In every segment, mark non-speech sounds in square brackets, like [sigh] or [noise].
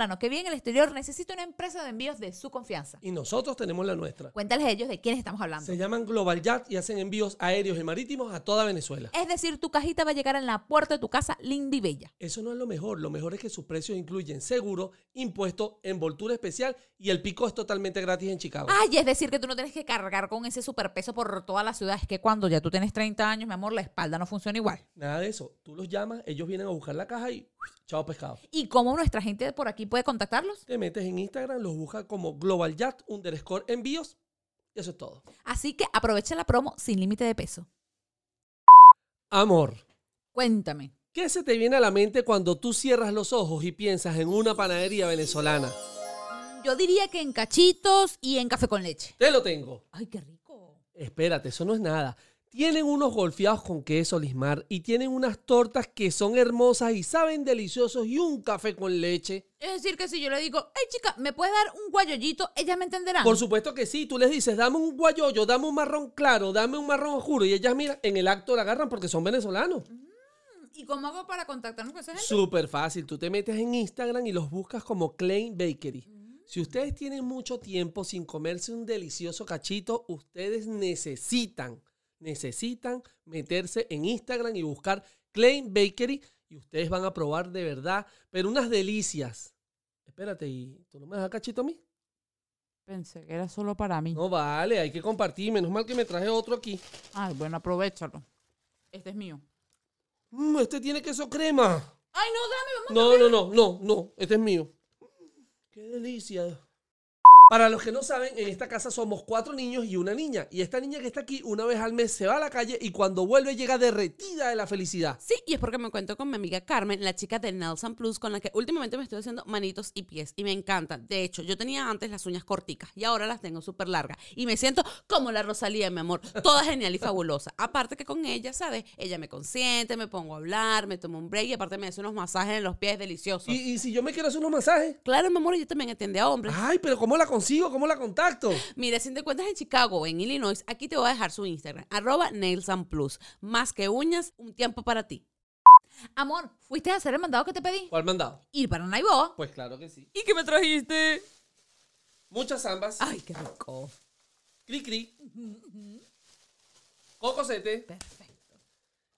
Venezolano que vive en el exterior necesita una empresa de envíos de su confianza. Y nosotros tenemos la nuestra. Cuéntales a ellos de quiénes estamos hablando. Se llaman Global Jet y hacen envíos aéreos y marítimos a toda Venezuela. Es decir, tu cajita va a llegar en la puerta de tu casa linda y bella. Eso no es lo mejor. Lo mejor es que sus precios incluyen seguro, impuesto, envoltura especial y el pico es totalmente gratis en Chicago. Ay, es decir, que tú no tienes que cargar con ese superpeso por toda la ciudad. Es que cuando ya tú tienes 30 años, mi amor, la espalda no funciona igual. Nada de eso. Tú los llamas, ellos vienen a buscar la caja y chao pescado. ¿Y cómo nuestra gente por aquí puede contactarlos? Te metes en Instagram, los buscas como Global Jet underscore envíos y eso es todo. Así que aprovecha la promo sin límite de peso. Amor. Cuéntame. ¿Qué se te viene a la mente cuando tú cierras los ojos y piensas en una panadería venezolana? Yo diría que en cachitos y en café con leche. Te lo tengo. Ay, qué rico. Espérate, eso no es nada. Tienen unos golfeados con queso lismar y tienen unas tortas que son hermosas y saben deliciosos y un café con leche. Es decir, que si yo le digo, hey chica, ¿me puedes dar un guayollito? Ellas me entenderán. Por supuesto que sí, tú les dices, dame un guayoyo, dame un marrón claro, dame un marrón oscuro y ellas, mira, en el acto la agarran porque son venezolanos. ¿Y cómo hago para contactarnos con esa gente? Súper fácil, tú te metes en Instagram y los buscas como Klein Bakery. Si ustedes tienen mucho tiempo sin comerse un delicioso cachito, ustedes necesitan, necesitan meterse en Instagram y buscar Klein Bakery y ustedes van a probar de verdad, pero unas delicias. Espérate, ¿y tú no me das cachito a mí? Pensé que era solo para mí. No vale, hay que compartir. Menos mal que me traje otro aquí. Ay, bueno, aprovechalo. Este es mío. Mm, este tiene queso crema. Ay, no, dame, vamos. No, no, no, no, no, este es mío. Qué delicia. Para los que no saben, en esta casa somos cuatro niños y una niña. Y esta niña que está aquí una vez al mes se va a la calle y cuando vuelve llega derretida de la felicidad. Sí, y es porque me cuento con mi amiga Carmen, la chica de Nelson Plus, con la que últimamente me estoy haciendo manitos y pies. Y me encanta. De hecho, yo tenía antes las uñas corticas y ahora las tengo súper largas. Y me siento como la Rosalía, mi amor. Toda genial y [laughs] fabulosa. Aparte que con ella, ¿sabes? Ella me consiente, me pongo a hablar, me tomo un break y aparte me hace unos masajes en los pies deliciosos. ¿Y, y si yo me quiero hacer unos masajes? Claro, mi amor, ella también atiende a hombres. Ay, pero ¿cómo la consigo? ¿Cómo la contacto? Mira, si te encuentras en Chicago o en Illinois, aquí te voy a dejar su Instagram, arroba Nails and Plus. Más que uñas, un tiempo para ti. Amor, ¿fuiste a hacer el mandado que te pedí? ¿Cuál mandado? Ir para Naiboa. Pues claro que sí. ¿Y qué me trajiste? Muchas zambas. Ay, qué rico. Cri cri. Cocosete. Perfecto.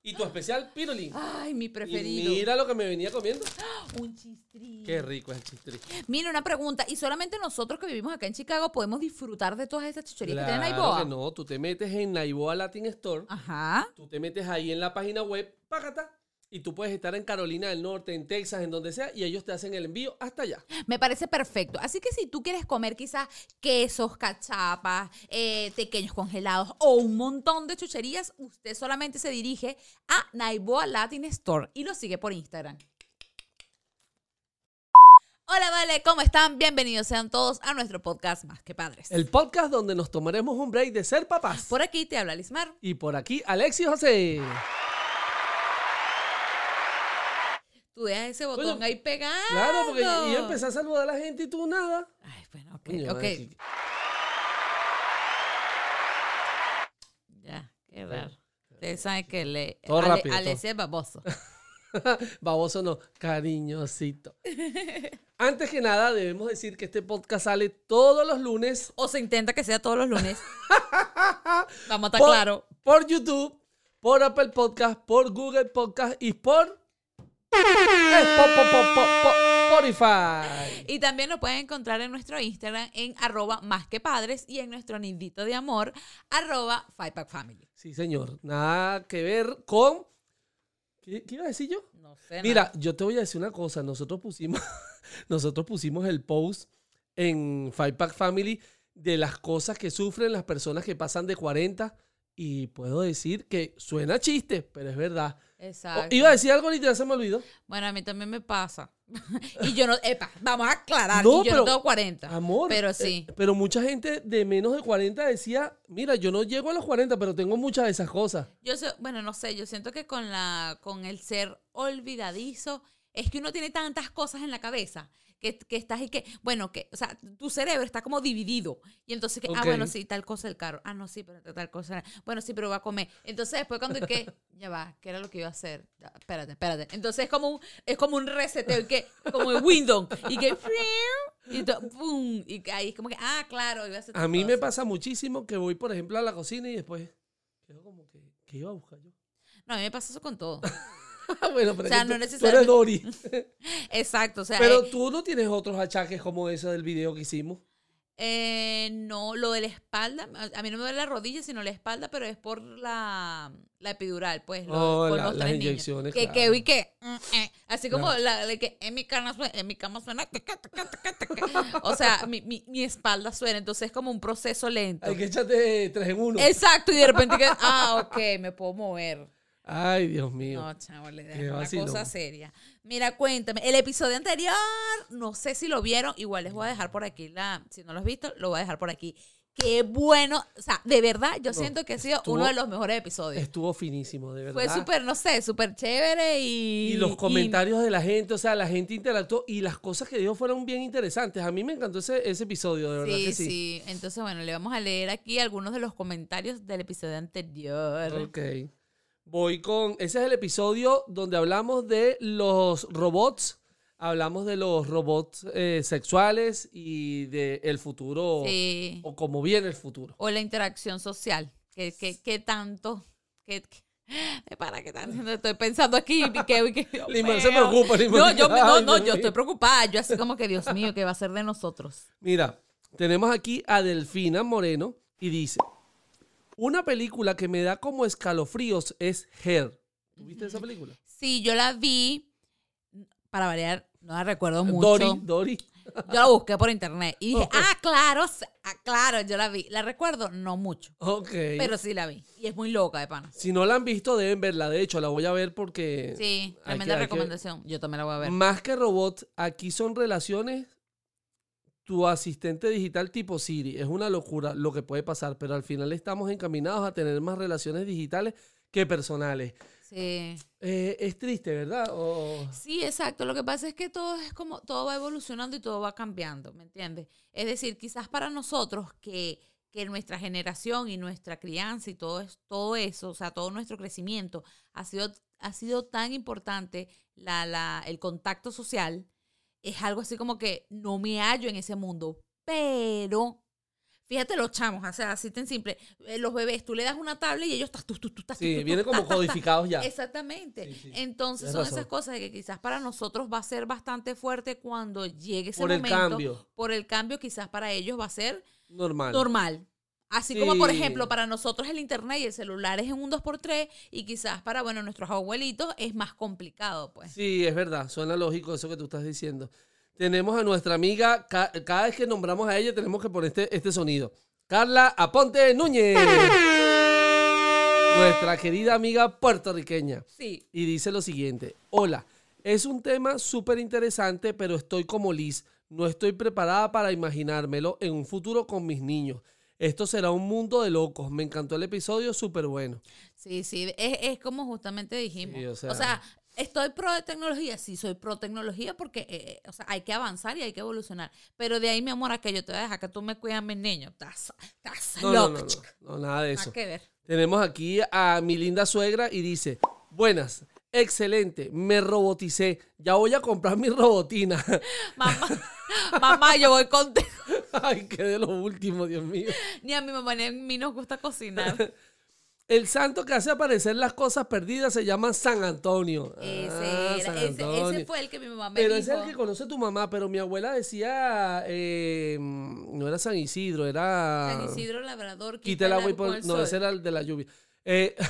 Y tu especial pirulín. Ay, mi Y preferido. mira lo que me venía comiendo. [gasps] Un chistrín. Qué rico es el chistri. Mira, una pregunta. ¿Y solamente nosotros que vivimos acá en Chicago podemos disfrutar de todas esas chucherías que tiene Claro Naiboa? que no, tú te metes en Naiboa Latin Store, Ajá. tú te metes ahí en la página web, págata, y tú puedes estar en Carolina del Norte, en Texas, en donde sea, y ellos te hacen el envío hasta allá. Me parece perfecto. Así que si tú quieres comer quizás quesos, cachapas, eh, pequeños congelados o un montón de chucherías, usted solamente se dirige a Naiboa Latin Store y lo sigue por Instagram. Hola, vale, ¿cómo están? Bienvenidos sean todos a nuestro podcast Más que Padres. El podcast donde nos tomaremos un break de ser papás. Por aquí te habla Lismar. Y por aquí, Alexis José. Tú dejas ese botón ahí pegado. Claro, porque yo empecé a saludar a la gente y tú nada. Ay, bueno, ok, ok. Ya, qué raro. Ustedes saben que le... Todo Ale- rápido, es baboso. [laughs] Baboso no, cariñosito. [laughs] Antes que nada, debemos decir que este podcast sale todos los lunes O se intenta que sea todos los lunes. [laughs] Vamos a estar por, claro. por YouTube, por Apple Podcast, por Google Podcast y por Spotify. Y también lo pueden encontrar en nuestro Instagram en arroba más que padres y en nuestro nidito de amor arroba Fivepack Family. Sí, señor. Nada que ver con. ¿Qué, qué iba a decir yo? No sé. Mira, yo te voy a decir una cosa. Nosotros pusimos, [laughs] nosotros pusimos el post en Five Pack Family de las cosas que sufren las personas que pasan de 40 y puedo decir que suena chiste, pero es verdad. O- Exacto. iba a decir algo y ya se me olvidó. Bueno, a mí también me pasa. [laughs] y yo no, epa, vamos a aclarar. No, y yo pero- no tengo 40. Amor. Pero eh, sí. pero mucha gente de menos de 40 decía, mira, yo no llego a los 40, pero tengo muchas de esas cosas. Yo sé, bueno, no sé, yo siento que con la, con el ser olvidadizo, es que uno tiene tantas cosas en la cabeza que, que estás y que, bueno, que, o sea, tu cerebro está como dividido. Y entonces que, ah, bueno, sí, tal cosa el carro. Ah, no, sí, pero tal cosa. Bueno, sí, pero va a comer. Entonces después cuando y que, [laughs] ya va, ¿qué era lo que iba a hacer? Ya, espérate, espérate. Entonces es como un, es como un reseteo, y que, como el Windows. Y que, y, to- pum, y que ahí es como que, ah, claro, iba a hacer A mí me cosa. pasa muchísimo que voy, por ejemplo, a la cocina y después quedo como que, ¿qué iba a buscar yo? No, a mí me pasa eso con todo. [laughs] [laughs] bueno, pero O sea, no tú- eres Dori. [laughs] Exacto, o sea, Pero eh, tú no tienes otros achaques como ese del video que hicimos. Eh, no, lo de la espalda, a- mí no me duele la rodilla, sino la espalda, pero es por la, la epidural, pues, Oh, con la- los las tres inyecciones, Que, claro. que, y que, mm, eh, así como Claro. la, de que en mi cama suena, en mi cama suena, o sea, mi, mi, mi espalda suena, entonces es como un proceso lento. Hay que echarte tres en uno. Exacto, y de repente que, ah, ok, me puedo mover. Ay, Dios mío. No, chavo, le dejo una vacilón. cosa seria. Mira, cuéntame, el episodio anterior, no sé si lo vieron, igual les voy a dejar por aquí la, si no lo has visto, lo voy a dejar por aquí. Qué bueno, o sea, de verdad, yo No, siento que ha sido estuvo- uno de los mejores episodios. Estuvo finísimo, de verdad. Fue súper, no sé, súper chévere y... Y los comentarios de la gente, o sea, la gente interactuó y las cosas que dijo fueron bien interesantes. A mí me encantó ese, ese episodio, de verdad Sí, que sí, sí. Entonces, bueno, le vamos a leer aquí algunos de los comentarios del episodio anterior. Ok. Voy con. Ese es el episodio donde hablamos de los robots. Hablamos de los robots eh, sexuales y del el futuro. Sí. O cómo viene el futuro. O la interacción social. ¿Qué, qué, qué tanto? ¿Qué, qué- para qué tanto? Estoy pensando aquí. que, que, Limón [laughs] se preocupa, Limón No, yo, no, "Ay, no, yo mío". estoy preocupada. Yo así como que, Dios mío, ¿qué va a ser de nosotros? Mira, tenemos aquí a Delfina Moreno y dice: Una película que me da como escalofríos es Her. ¿Tú viste esa película? Sí, yo la vi, para variar, no la recuerdo mucho. Dori, Dori. [laughs] Yo la busqué por internet y dije, [laughs] ah, claro, ah, claro, yo la vi. ¿La recuerdo? No mucho, Ok. pero sí la vi. Y es muy loca de pana. Si no la han visto, deben verla. De hecho, la voy a ver porque. Sí, tremenda que- hay que- recomendación. Yo también la voy a ver. Más que robots, aquí son relaciones. Tu asistente digital tipo Siri. Es una locura lo que puede pasar, pero al final estamos encaminados a tener más relaciones digitales que personales. Sí. Eh, es triste, ¿verdad? O- Sí, exacto. Lo que pasa es que todo es como, todo va evolucionando y todo va cambiando, ¿me entiendes? Es decir, quizás para nosotros que, que nuestra generación y nuestra crianza y todo, es, todo eso, o sea, todo nuestro crecimiento ha sido, ha sido tan importante la, la, el contacto social, es algo así como que no me hallo en ese mundo, pero... Fíjate los chamos, o sea, así tan simple. Eh, Los bebés, tú le das una tablet y ellos estás, tú, tú, tú, estás, Sí, tú, tú, viene como codificados ya. Exactamente. Entonces son esas cosas que quizás para nosotros va a ser bastante fuerte cuando llegue ese Por el momento. cambio. Por el cambio, quizás para ellos va a ser Normal. normal. Así como, por ejemplo, para nosotros el internet y el celular es en un 2x3 y quizás para, bueno, nuestros abuelitos es más complicado, pues. Sí, es verdad. Suena lógico eso que tú estás diciendo. Tenemos a nuestra amiga, ca- cada vez que nombramos a ella tenemos que poner este, este sonido. Carla Aponte Núñez. nuestra querida amiga puertorriqueña. Sí. Y dice lo siguiente. Hola, es un tema súper interesante, pero estoy como Liz. No estoy preparada para imaginármelo en un futuro con mis niños. Esto será un mundo de locos. Me encantó el episodio, súper bueno. Sí, sí, es, es como justamente dijimos. Sí, o o, sea- ¿estoy pro de tecnología? Sí, soy pro tecnología porque eh, o sea, hay que avanzar y hay que evolucionar. Pero de ahí, mi amor, a que yo te voy a dejar que tú me cuides a mis niños. Estás, estás No, no, loca, no, no, chica. no, nada de Nada eso. que ver. Tenemos aquí a mi linda suegra y dice, buenas, excelente, me roboticé, ya voy a comprar mi robotina. [laughs] Mamá, mamá, yo voy contigo. [laughs] Ay, qué de lo último, Dios mío. Ni a mi mamá ni a mí nos gusta cocinar. [laughs] El santo que hace aparecer las cosas perdidas se llama San Antonio. Ese, Ah, era- San ese, ese Antonio. fue el que mi mamá me Pero dijo. ese es el que conoce tu mamá, pero mi abuela decía, eh, no era San Isidro, era... San Isidro Labrador. Quita el agua y pon- No, ese era el de la lluvia. Eh, [laughs]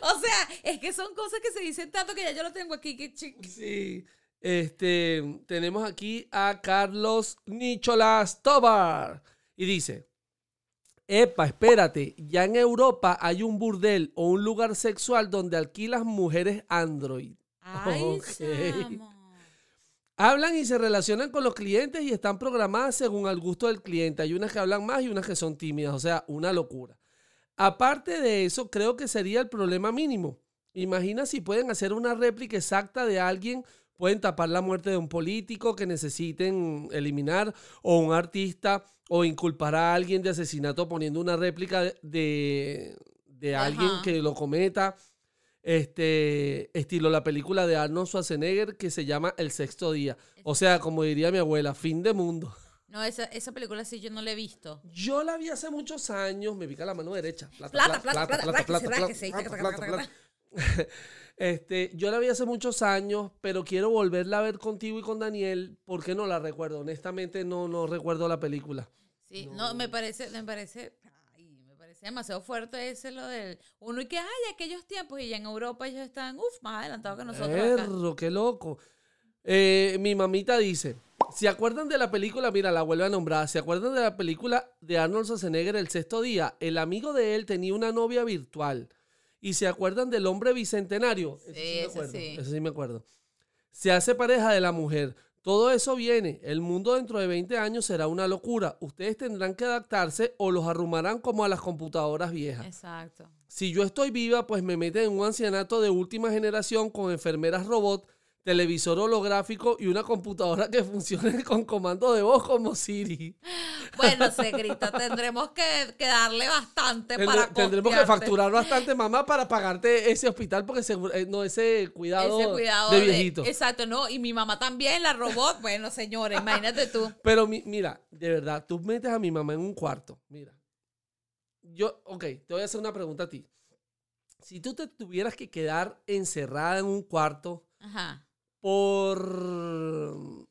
O sea, es que son cosas que se dicen tanto que ya yo lo tengo aquí. Que chi- Sí. Este, tenemos aquí a Carlos Nicholas Tobar. Y dice, epa, espérate, ya en Europa hay un burdel o un lugar sexual donde alquilas mujeres android. Ay. [laughs] Hablan y se relacionan con los clientes y están programadas según al gusto del cliente. Hay unas que hablan más y unas que son tímidas, o sea, una locura. Aparte de eso, creo que sería el problema mínimo. Imagina si pueden hacer una réplica exacta de alguien pueden tapar la muerte de un político que necesiten eliminar o un artista o inculpar a alguien de asesinato poniendo una réplica de, de, alguien Ajá. que lo cometa. Este estilo la película de Arnold Schwarzenegger que se llama El sexto día. O sea, como diría mi abuela, fin de mundo. No, esa, esa película sí yo no la he visto. Yo la vi hace muchos años, me pica la mano derecha. Plata, Plata, plata, plata, ráquese, ráquese, plata, taca, plata, taca, plata. taca, [laughs] Este, yo la vi hace muchos años, pero quiero volverla a ver contigo y con Daniel, porque no la recuerdo. Honestamente, no, no recuerdo la película. Sí, no, me parece, me parece, ay, me parece demasiado fuerte ese lo del uno y que ay, aquellos tiempos y ya en Europa ellos están, uff, más adelantados que nosotros acá. Perro, qué loco. Eh, mi mamita dice, ¿se acuerdan de la película? Mira, la vuelve a nombrar. ¿Se acuerdan de la película de Arnold Schwarzenegger, El sexto día? El amigo de él tenía una novia virtual. ¿Y se acuerdan del hombre bicentenario? Eso Sí, me ese acuerdo. sí. Eso sí me acuerdo. Se hace pareja de la mujer. Todo eso viene. El mundo dentro de 20 años será una locura. Ustedes tendrán que adaptarse o los arrumarán como a las computadoras viejas. Exacto. Si yo estoy viva, pues me meten en un ancianato de última generación con enfermeras robot, televisor holográfico y una computadora que funcione [laughs] con comando de voz como Siri. Bueno, [laughs] Segrita, tendremos que, que darle bastante para tendremos que facturar bastante, mamá, para pagarte ese hospital, porque eh, no ese cuidado, ese cuidado de viejito. exacto, no, y mi mamá también, la robot, bueno, señores, imagínate tú. [laughs] Pero mi- mira, de verdad, tú metes a mi mamá en un cuarto. Mira. Yo, ok, te voy a hacer una pregunta a ti. Si tú te tuvieras que quedar encerrada en un cuarto Ajá, por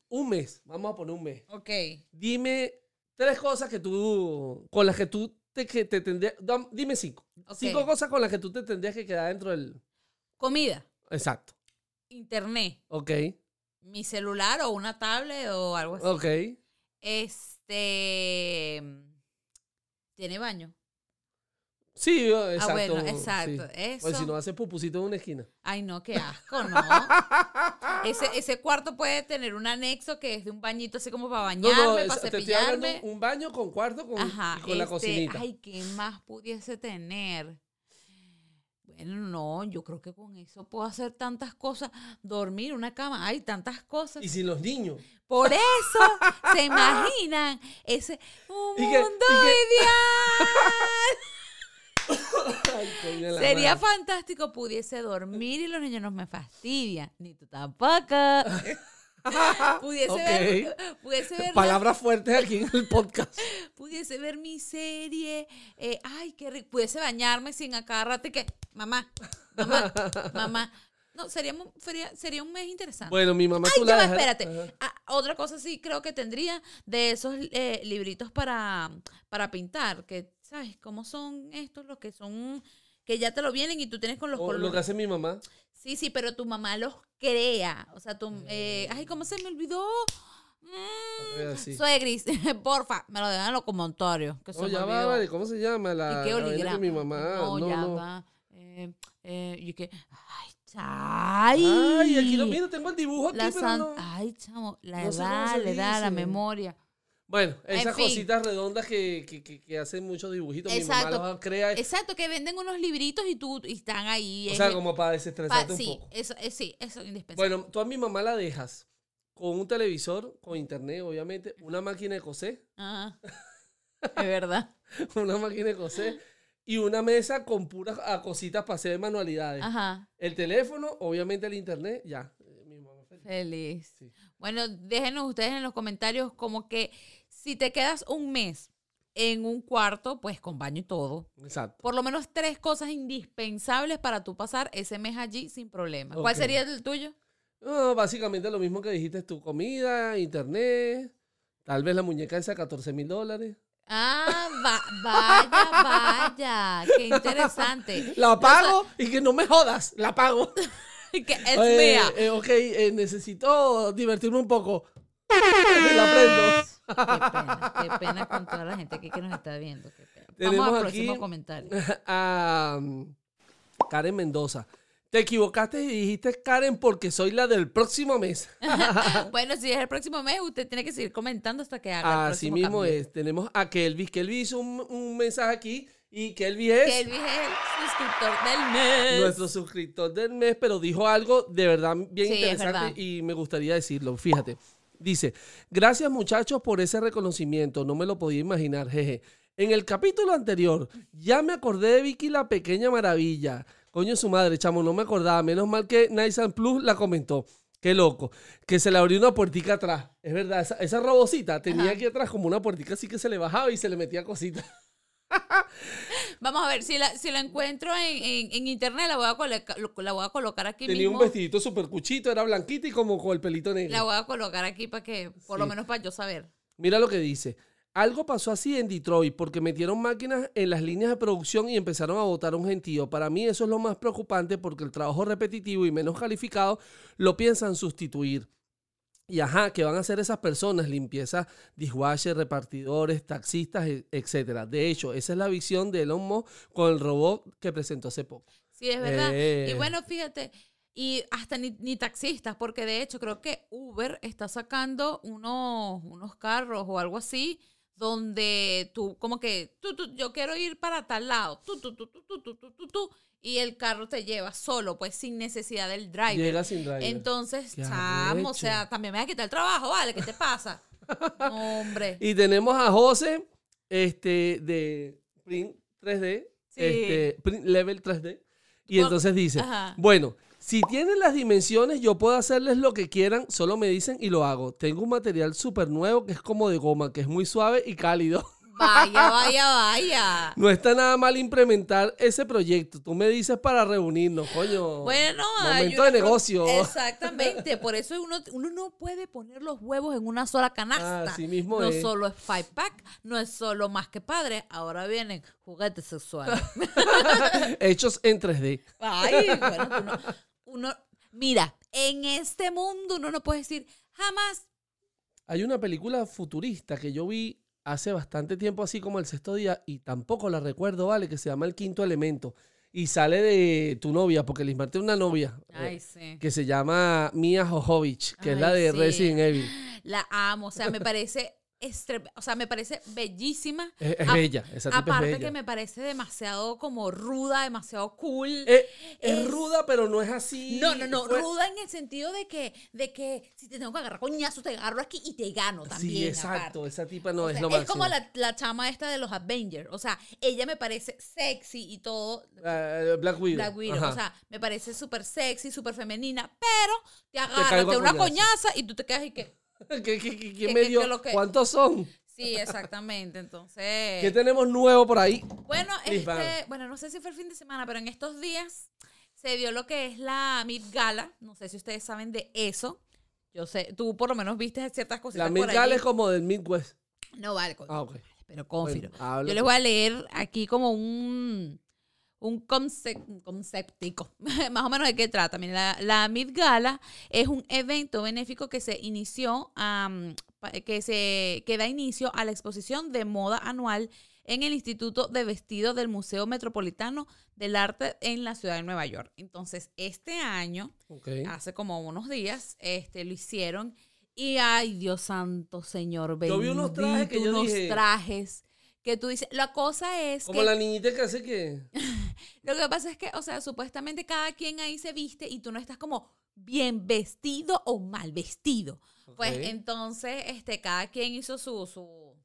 un mes, vamos a poner un mes, ok. dime tres cosas que tú, con las que tú te, que te tendrías, dime cinco. Cinco cosas con las que tú te tendrías que quedar dentro del... Comida, Exacto. internet, Ok, mi celular o una tablet o algo así. ok. Este. ¿Tiene baño? Sí, yo- exacto. ah, bueno, sí. exacto. Eso. Pues si no hace pupusito en una esquina. Ay, no, qué asco, ¿no? [laughs] ese, ese cuarto puede tener un anexo que es de un bañito así como para No, bañarme, no, para te estoy cepillarme. un baño con cuarto con, Ajá. y con la este, cocinita. Ay, ¿qué más pudiese tener? Bueno, no, yo creo que con eso puedo hacer tantas cosas. Dormir, una cama, hay tantas cosas. Y sin los niños. Por eso [laughs] se imaginan ese un Y que- mundo y que- ideal. [laughs] Ay, coño de la Sería madre. fantástico pudiese dormir y los niños no me fastidian, ni tú tampoco. [laughs] pudiese ver, pudiese ver, la- Palabras fuertes aquí en el podcast. [laughs] pudiese ver mi serie, eh, ay, qué rico, pudiese bañarme sin agarrarte que, mamá, mamá, mamá. No, sería, sería, sería un mes interesante. Bueno, mi mamá Ay, tú ya la espérate. Ah, otra cosa sí creo que tendría de esos eh, libritos para, para pintar, que, ¿sabes? ¿Cómo son estos? Los que son, que ya te lo vienen y tú tienes con los O lo que colores. hace mi mamá. Sí, sí, pero tu mamá los crea. O sea, tú, eh, ay, ¿cómo se me olvidó? Mm, Así. Suegris, [laughs] porfa, me lo dejan en los comentarios. Que No, ya va, vale. ¿Cómo se llama? La, ¿Y qué la que mi mamá. No, No, ya no. va. Eh, eh, y que, ay, ay. Ay, aquí lo miro, tengo el dibujo aquí, La pero no. Ay, chamo, la No edad, se la edad, la memoria. Bueno, En esas fin. cositas redondas que, que, que, que hacen muchos dibujitos. Mi Exacto. mamá los crea. Exacto, que venden unos libritos y tú y están ahí. o sea, el- como para pa- desestresarte un sí, poco. eso, eh, sí, eso es indispensable. Bueno, tú a mi mamá la dejas con un televisor, con internet, obviamente, una máquina de coser, Ajá. [laughs] Es verdad. una máquina de coser y una mesa con puras ah, cositas para hacer manualidades. Ajá. El teléfono, obviamente el internet, ya. Mi mamá feliz. Feliz. Sí. Bueno, déjenos ustedes en los comentarios como que si te quedas un mes en un cuarto, pues con baño y todo, Exacto. por lo menos tres cosas indispensables para tú pasar ese mes allí sin problema. ¿Cuál sería el tuyo? No, básicamente lo mismo que dijiste tú, comida, internet, tal vez la muñeca esa 14 mil dólares. Ah, va- vaya, vaya. Qué interesante. [laughs] La pago y que no me jodas, la pago. [laughs] que es Eh, mía. eh, ok, eh, necesito divertirme un poco. [laughs] la prendo. Qué pena, qué pena con toda la gente aquí que nos está viendo. Qué pena. Tenemos Vamos al aquí- próximo comentario. [laughs] a um, Karen Mendoza. Te equivocaste y dijiste Karen porque soy la del próximo mes. [laughs] Bueno, si es el próximo mes, usted tiene que seguir comentando hasta que haga Así mismo cambio. es. Tenemos a Kelvis. Kelvis hizo un, un mensaje aquí Y Kelby es Que Elvis es el suscriptor del mes. nuestro suscriptor del mes, pero dijo algo de verdad bien Sí, interesante verdad. y me gustaría decirlo. Fíjate. Dice, gracias muchachos por ese reconocimiento, no me lo podía imaginar, jeje. En el capítulo anterior, ya me acordé de Vicky la pequeña maravilla. Coño, su madre, chamo, no me acordaba. Menos mal que Nice and Plus la comentó. Qué loco. Que se le abrió una puertica atrás. Es verdad, esa, esa robocita tenía Ajá. aquí atrás como una puertica así que se le bajaba y se le metía cositas. [laughs] Vamos a ver, si la, si la encuentro en, en- en internet, la voy, a coloca- lo- la voy a colocar aquí Tenía mismo. un vestidito súper cuchito, era blanquita y como con el pelito negro. La voy a colocar aquí para que, por lo Sí. menos para yo saber. Mira lo que dice. Algo pasó así en Detroit porque metieron máquinas en las líneas de producción y empezaron a botar un gentío. Para mí eso es lo más preocupante porque el trabajo repetitivo y menos calificado lo piensan sustituir. Y ajá, ¿qué van a hacer esas personas? Limpieza, dishwasher, repartidores, taxistas, e- etcétera. De hecho, esa es la visión de Elon Musk con el robot que presentó hace poco. Sí, es verdad. Eh. Y bueno, fíjate, y hasta ni, ni taxistas, porque de hecho creo que Uber está sacando unos, unos carros o algo así, donde tú, como que, tú, tú, yo quiero ir para tal lado, tú, tú, tú, tú, tú, tú, tú, tú, tú, y el carro te lleva solo, pues sin necesidad del driver. Llega sin driver. Entonces, chamo, o sea, también me va a quitar el trabajo, ¿vale? ¿Qué te pasa? [laughs] No, hombre. Y tenemos a José este, de Print 3D, Sí. este, Print Level 3D. Y entonces dice, Ajá. bueno, si tienen las dimensiones, yo puedo hacerles lo que quieran, solo me dicen y lo hago. Tengo un material súper nuevo que es como de goma, que es muy suave y cálido. [laughs] Vaya, vaya, vaya. No está nada mal implementar ese proyecto. Tú me dices para reunirnos, coño. Bueno, momento de negocio. Exactamente, por eso uno, uno no puede poner los huevos en una sola canasta. Así mismo no es. solo es five pack, no es solo más que padre, ahora vienen juguetes sexuales. [laughs] Hechos en 3D. Ay, bueno, tú no- uno, mira, en este mundo uno no puede decir jamás. Hay una película futurista que yo vi hace bastante tiempo, así como el sexto día, y tampoco la recuerdo, ¿vale? Que se llama El Quinto Elemento. Y sale de tu novia, porque Lismar tiene una novia Ay, eh, sí. que se llama Mia Jojovic, que es la Ay, de sí. Resident Evil. La amo, o sea, me parece o sea, me parece bellísima. Es, es bella, esa tipa Aparte es bella. que me parece demasiado como ruda, demasiado cool. Eh, es, es- ruda, pero no es así. No, no, no, ruda en el sentido de que, de que si te tengo que agarrar coñazo, te agarro aquí y te gano también. Sí, exacto. aparte. Esa tipa no O es sea, lo es máximo. como la, la chama esta de los Avengers. O sea, ella me parece sexy y todo. Eh, Black Widow. Black Widow. Ajá. O sea, me parece súper sexy, súper femenina, pero te agarra, te una coñaza y tú te quedas y que. [laughs] ¿Qué, qué, qué- quién que- me dio? ¿Cuántos son? Sí, exactamente. Entonces. ¿Qué tenemos nuevo por ahí? Bueno, este, bueno, no sé si fue el fin de semana, pero en estos días se dio lo que es la Mid Gala. No sé si ustedes saben de eso. Yo sé, tú por lo menos viste ciertas cositas La por Midgal allí. es como del Midwest. No vale, Ah, pero. Bueno, habla Yo les tú. voy a leer aquí como un un concept, un conceptico, [laughs] más o menos de qué trata. La, la Mid Gala es un evento benéfico que se inició, pa- que se que da inicio a la exposición de moda anual en el Instituto de Vestido del Museo Metropolitano del Arte en la ciudad de Nueva York. Entonces, este año, hace como unos días, este, lo hicieron. Y ay, Dios santo, Señor, Yo vi unos trajes que yo unos dije- trajes que tú dices, la cosa es Como que la niñita que hace que. [laughs] lo que pasa es que, o sea, supuestamente cada quien ahí se viste y tú no estás como bien vestido o mal vestido. Pues entonces, este, cada quien hizo su, su,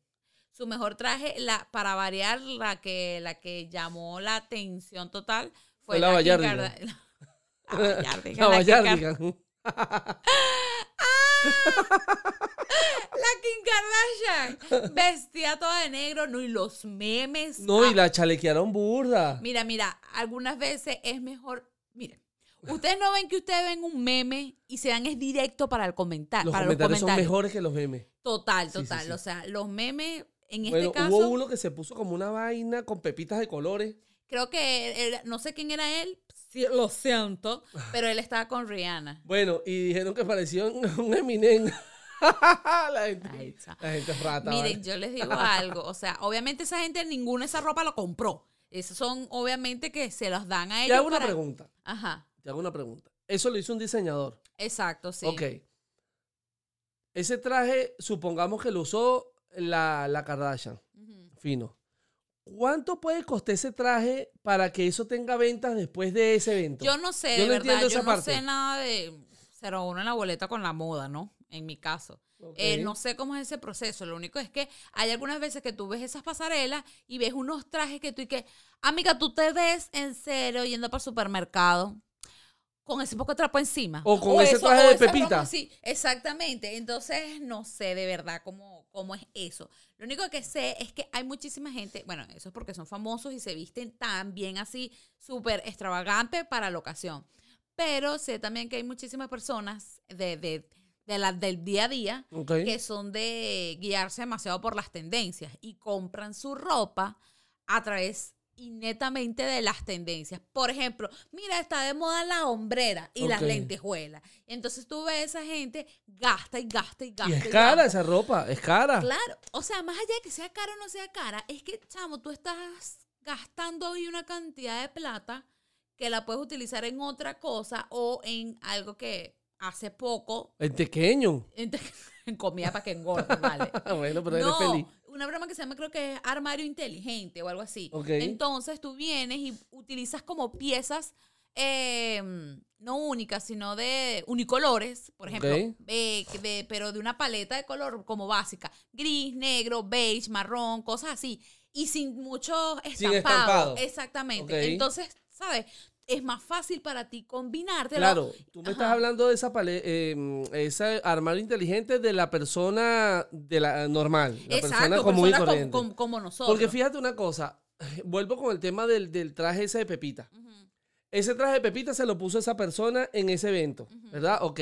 su mejor traje. La, para variar, la que, la que llamó la atención total fue, la [laughs] La La Bayardigan. [laughs] La Kim Kardashian vestía toda de negro, no, y los memes. No, ah, y la chalequearon burda. Mira, mira, algunas veces es mejor. Miren, ustedes no ven que ustedes ven un meme y se dan es directo para el comentar, Los para comentarios, los son comentarios. mejores que los memes. Total, Sí, sí, total. sí. O sea, los memes, en este caso, hubo uno que se puso como una vaina con pepitas de colores. creo que era- no sé quién era él, sí, lo siento, pero él estaba con Rihanna. Bueno, y dijeron que parecía un, un Eminem. [laughs] la, gente, la gente es rata. Miren, ¿vale? yo les digo [laughs] algo, o sea, obviamente esa gente ninguna esa ropa lo compró. Esos son obviamente que se los dan a Te ellos hago una para- pregunta. Ajá, Te hago una pregunta. Eso lo hizo un diseñador. exacto, sí. Ok. Ese traje, supongamos que lo usó la, la Kardashian. Fino. ¿cuánto puede costar ese traje para que eso tenga ventas después de ese evento? Yo no sé, Yo de no verdad, entiendo yo esa no parte. sé nada de 01 en la boleta con la moda, ¿no? En mi caso. Eh, no sé cómo es ese proceso. Lo único es que hay algunas veces que tú ves esas pasarelas y ves unos trajes que tú y que, amiga, tú te ves en serio yendo para el supermercado con ese poco de trapo encima. O con ese traje de Pepita. así. exactamente. Entonces, no sé de verdad cómo, cómo es eso. Lo único que sé es que hay muchísima gente, bueno, eso es porque son famosos y se visten tan bien así, súper extravagante para la ocasión. Pero sé también que hay muchísimas personas de, de, de la, del día a día que son de guiarse demasiado por las tendencias y compran su ropa a través y netamente de las tendencias. Por ejemplo, mira, está de moda la hombrera y las Ok. lentejuelas. Y entonces tú ves a esa gente gasta y gasta y gasta. Y es cara gasta. esa ropa, es cara. Claro, o sea, más allá de que sea cara o no sea cara, es que, chamo, tú estás gastando hoy una cantidad de plata que la puedes utilizar en otra cosa o en algo que hace poco El pequeño. en, [laughs] en comida para que engorde, ¿vale? [laughs] bueno, pero eres no, feliz. una broma que se llama creo que es armario inteligente o algo así. Entonces tú vienes y utilizas como piezas eh, no únicas, sino de unicolores, por ejemplo, Ok. eh, que de- pero de una paleta de color como básica, gris, negro, beige, marrón, cosas así, y sin mucho estampado. estampado. Exactamente. Entonces, ¿sabes? Es más fácil para ti combinártelo. Claro, tú me estás hablando de esa eh, ese armario inteligente de la persona de la normal, la persona Exacto, común y com- corriente. com- como nosotros. Porque fíjate una cosa, [sighs] vuelvo con el tema del, del traje ese de Pepita. Ese traje de Pepita se lo puso esa persona en ese evento, ¿verdad? Ok.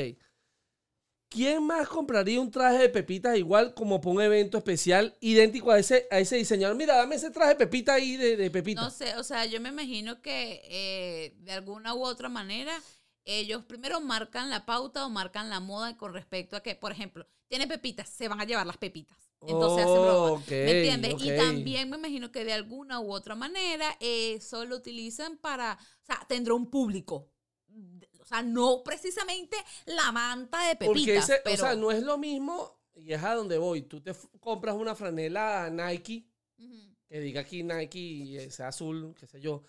¿Quién más compraría un traje de Pepita igual como para un evento especial idéntico a ese, a ese diseñador? Mira, dame ese traje de Pepita ahí de, de Pepita. No sé, o sea, yo me imagino que eh, de alguna u otra manera ellos primero marcan la pauta o marcan la moda con respecto a que, por ejemplo, tiene pepitas, se van a llevar las pepitas. Entonces hacen broma. Oh, ok, ¿Me entiendes? Y también me imagino que de alguna u otra manera eso lo utilizan para, o sea, tendrá un público. O sea, no precisamente la manta de Porque pepitas, ese, pero o sea, no es lo mismo, y es a donde voy. Tú te compras una franela Nike, que diga aquí Nike y eh, sea azul, qué sé yo,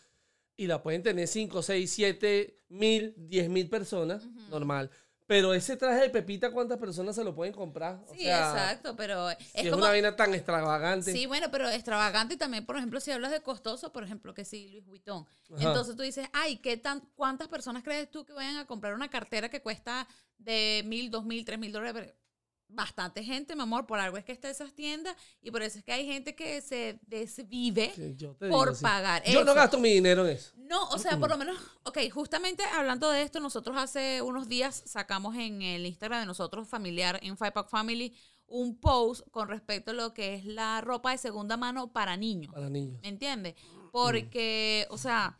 y la pueden tener 5, 6, 7 mil, 10 mil personas, normal. Pero ese traje de Pepita, ¿cuántas personas se lo pueden comprar? O Sí, sea, exacto, pero si es es, como una vaina tan extravagante. Sí, bueno, pero extravagante y también, por ejemplo, si hablas de costoso, por ejemplo, que sí, Luis Vuitton. Ajá. Entonces tú dices, ay, ¿qué tan, ¿cuántas personas crees tú que vayan a comprar una cartera que cuesta de mil, dos mil, tres mil dólares? Bastante gente, mi amor, por algo es que está esas tiendas y por eso es que hay gente que se desvive Sí, por digo, sí. pagar. Yo no gasto mi dinero en eso. No, o sea, por lo menos, ok, justamente hablando de esto, nosotros hace unos días sacamos en el Instagram de nosotros, familiar, en Five Pack Family, un post con respecto a lo que es la ropa de segunda mano para niños. Para niños. ¿Me entiendes? Porque, o sea,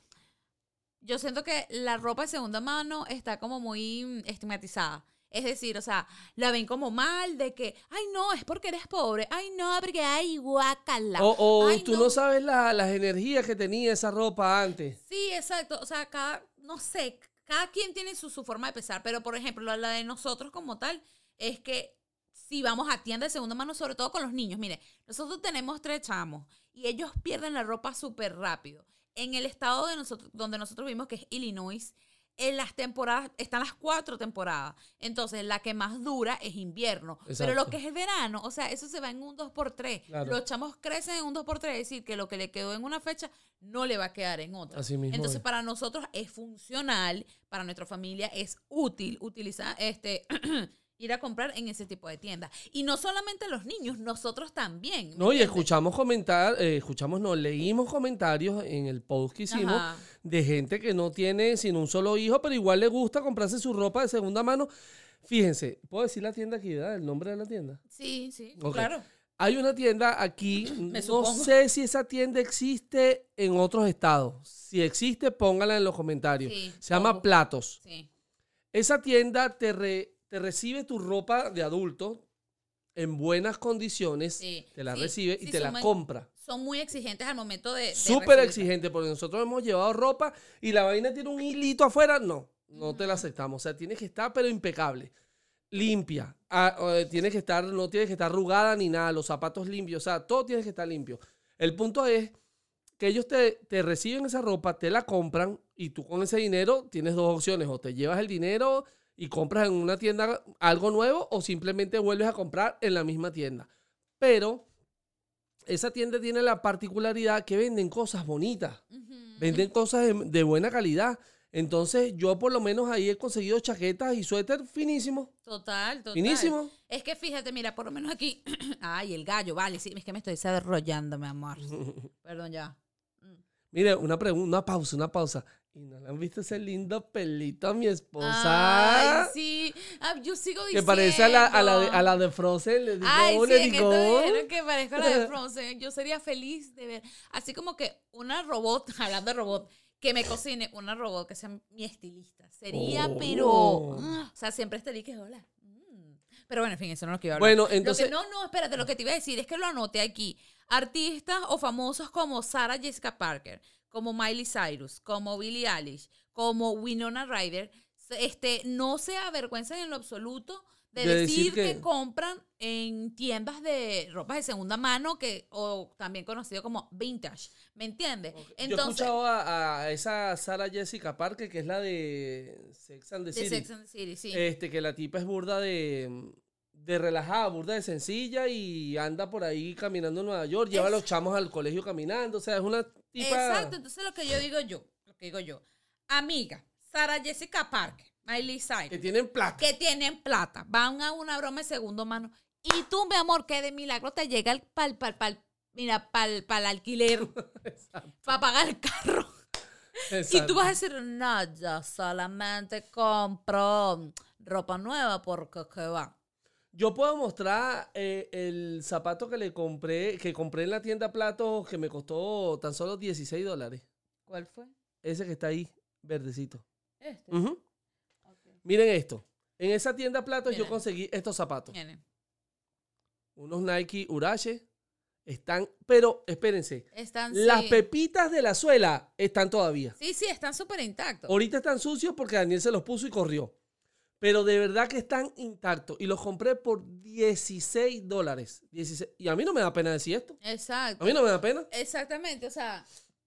yo siento que la ropa de segunda mano está como muy estigmatizada. Es decir, o sea, la ven como mal de que, ay, no, es porque eres pobre. Ay, no, porque hay guacala. O, o Ay, tú no, sabes la- las energías que tenía esa ropa antes. Sí, exacto. O sea, cada, no sé, cada quien tiene su, su forma de pensar, pero por ejemplo, la, de nosotros como tal es que si vamos a tiendas de segunda mano, sobre todo con los niños, mire, nosotros tenemos tres chamos y ellos pierden la ropa súper rápido. En el estado de nosotros, donde nosotros vivimos, que es Illinois, en las temporadas, están las cuatro temporadas. Entonces, la que más dura es invierno. Pero lo que es el verano, o sea, eso se va en un 2x3. Claro. Los chamos crecen en un 2x3, es decir, que lo que le quedó en una fecha no le va a quedar en otra. Así mismo Entonces, es. para nosotros es funcional, para nuestra familia es útil utilizar este [clears throat] ir a comprar en ese tipo de tiendas. Y no solamente los niños, nosotros también. ¿me No, y escuchamos comentar, eh, escuchamos, no, leímos comentarios en el post que hicimos Ajá. de gente que no tiene sino un solo hijo, pero igual le gusta comprarse su ropa de segunda mano. Fíjense, ¿puedo decir la tienda aquí, verdad? El nombre de la tienda. Sí, sí, claro. Hay una tienda aquí, [clears throat] Me no supongo. sé si esa tienda existe en otros estados. Si existe, póngala en los comentarios. Sí, Se llama. Platos. Sí. Esa tienda te, re- te recibe tu ropa de adulto en buenas condiciones, Sí, te la sí, recibe y sí, te la muy- compra. Son muy exigentes al momento de. de Súper recibirla. exigente, porque nosotros hemos llevado ropa y la vaina tiene un hilito afuera. No, no te la aceptamos. O sea, tiene que estar, pero impecable. Limpia. Ah, eh, tiene que estar, no tiene que estar arrugada ni nada. Los zapatos limpios. O sea, todo tiene que estar limpio. El punto es que ellos te, te reciben esa ropa, te la compran y tú con ese dinero tienes dos opciones. O te llevas el dinero y compras en una tienda algo nuevo o simplemente vuelves a comprar en la misma tienda. Pero esa tienda tiene la particularidad que venden cosas bonitas, venden cosas de, de buena calidad. Entonces yo por lo menos ahí he conseguido chaquetas y suéter finísimos. Total, total. Finísimo. Es que fíjate, mira, por lo menos aquí. [clears throat] Ay, el gallo, vale, sí, es que me estoy desarrollando, mi amor. [laughs] Perdón, ya. Mire, una pregunta, una pausa, una pausa. ¿Y no le han visto ese lindo pelito a mi esposa? Ay, sí. Ah, yo sigo que diciendo. parece a la, a la de, a la de Frozen. Le digo, Ay, sí, le es que digo. estoy viendo que parezco a la de [laughs] Frozen. Yo sería feliz de ver. Así como que una robot, [laughs] hablando de robot, que me cocine una robot que sea mi estilista. Sería, Oh. pero. ah, O sea, siempre estilí que hola. mm. Pero bueno, en fin, eso no es lo que iba a hablar. Bueno, que- entonces- no, no, espérate, lo que te iba a decir es que lo anoté aquí. Artistas o famosos como Sarah Jessica Parker, como Miley Cyrus, como Billie Eilish, como Winona Ryder, este, no se avergüenzan en lo absoluto de, De decir, decir que, que- compran en tiendas de ropa de segunda mano que o también conocido como vintage, ¿me entiendes? Yo he escuchado a, a esa Sara Jessica Parker, que es la de Sex and the de City. Sex and the City, sí. Este, que la tipa es burda de, de relajada, burda de sencilla y anda por ahí caminando en Nueva York, lleva a los chamos al colegio caminando, o sea, es una tipa... Exacto, entonces lo que yo digo yo, lo que digo yo, amiga, Sarah Jessica Parker, Miley Cyrus, Que tienen plata. que tienen plata, van a una broma de segundo mano y tú, mi amor, que de milagro te llega el pal, pal, pal, mira, pal, pal alquiler [laughs] para pagar el carro. Y Exacto. tú vas a decir, no, yo solamente compro ropa nueva porque que va. Yo puedo mostrar eh, el zapato que le compré, que compré en la tienda Platos, que me costó tan solo 16 dólares. ¿Cuál fue? Ese que está ahí, verdecito. Este. Ujú. Miren esto. En esa tienda Platos yo Miren. conseguí estos zapatos. Viene. Unos Nike Urache. Están, pero espérense. Están Las sí. pepitas de la suela están todavía. Sí, sí, están súper intactos. Ahorita están sucios porque Daniel se los puso y corrió. Pero de verdad que están intactos. Y los compré por 16 dólares. 16. Y a mí no me da pena decir esto. Exacto. A mí no me da pena. Exactamente, o sea,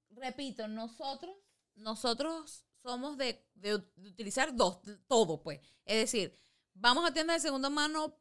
repito, nosotros, nosotros somos de, de utilizar dos, todo, pues. Es decir, vamos a tiendas de segunda mano,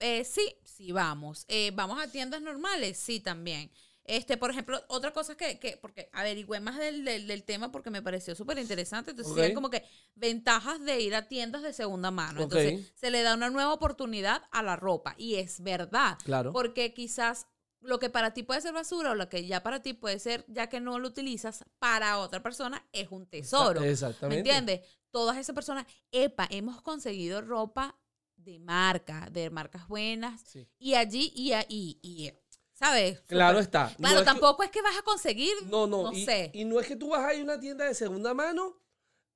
eh, sí, sí vamos. Eh, vamos a tiendas normales, sí también. Este, por ejemplo, otra cosa que, que porque averigüé más del, del, del tema porque me pareció súper interesante. Entonces, Ok. eran como que ventajas de ir a tiendas de segunda mano. Entonces, se le da una nueva oportunidad a la ropa. Y es verdad. Claro. Porque quizás lo que para ti puede ser basura o lo que ya para ti puede ser, ya que no lo utilizas, para otra persona es un tesoro. ¿Me Exactamente. entiendes? Todas esas personas, epa, hemos conseguido ropa de marca, de marcas buenas, Sí. y allí, y ahí, y, ¿sabes? Claro está. No Claro, es que- tampoco es que vas a conseguir, No, no. no y, sé. y no es que tú vas a ir a una tienda de segunda mano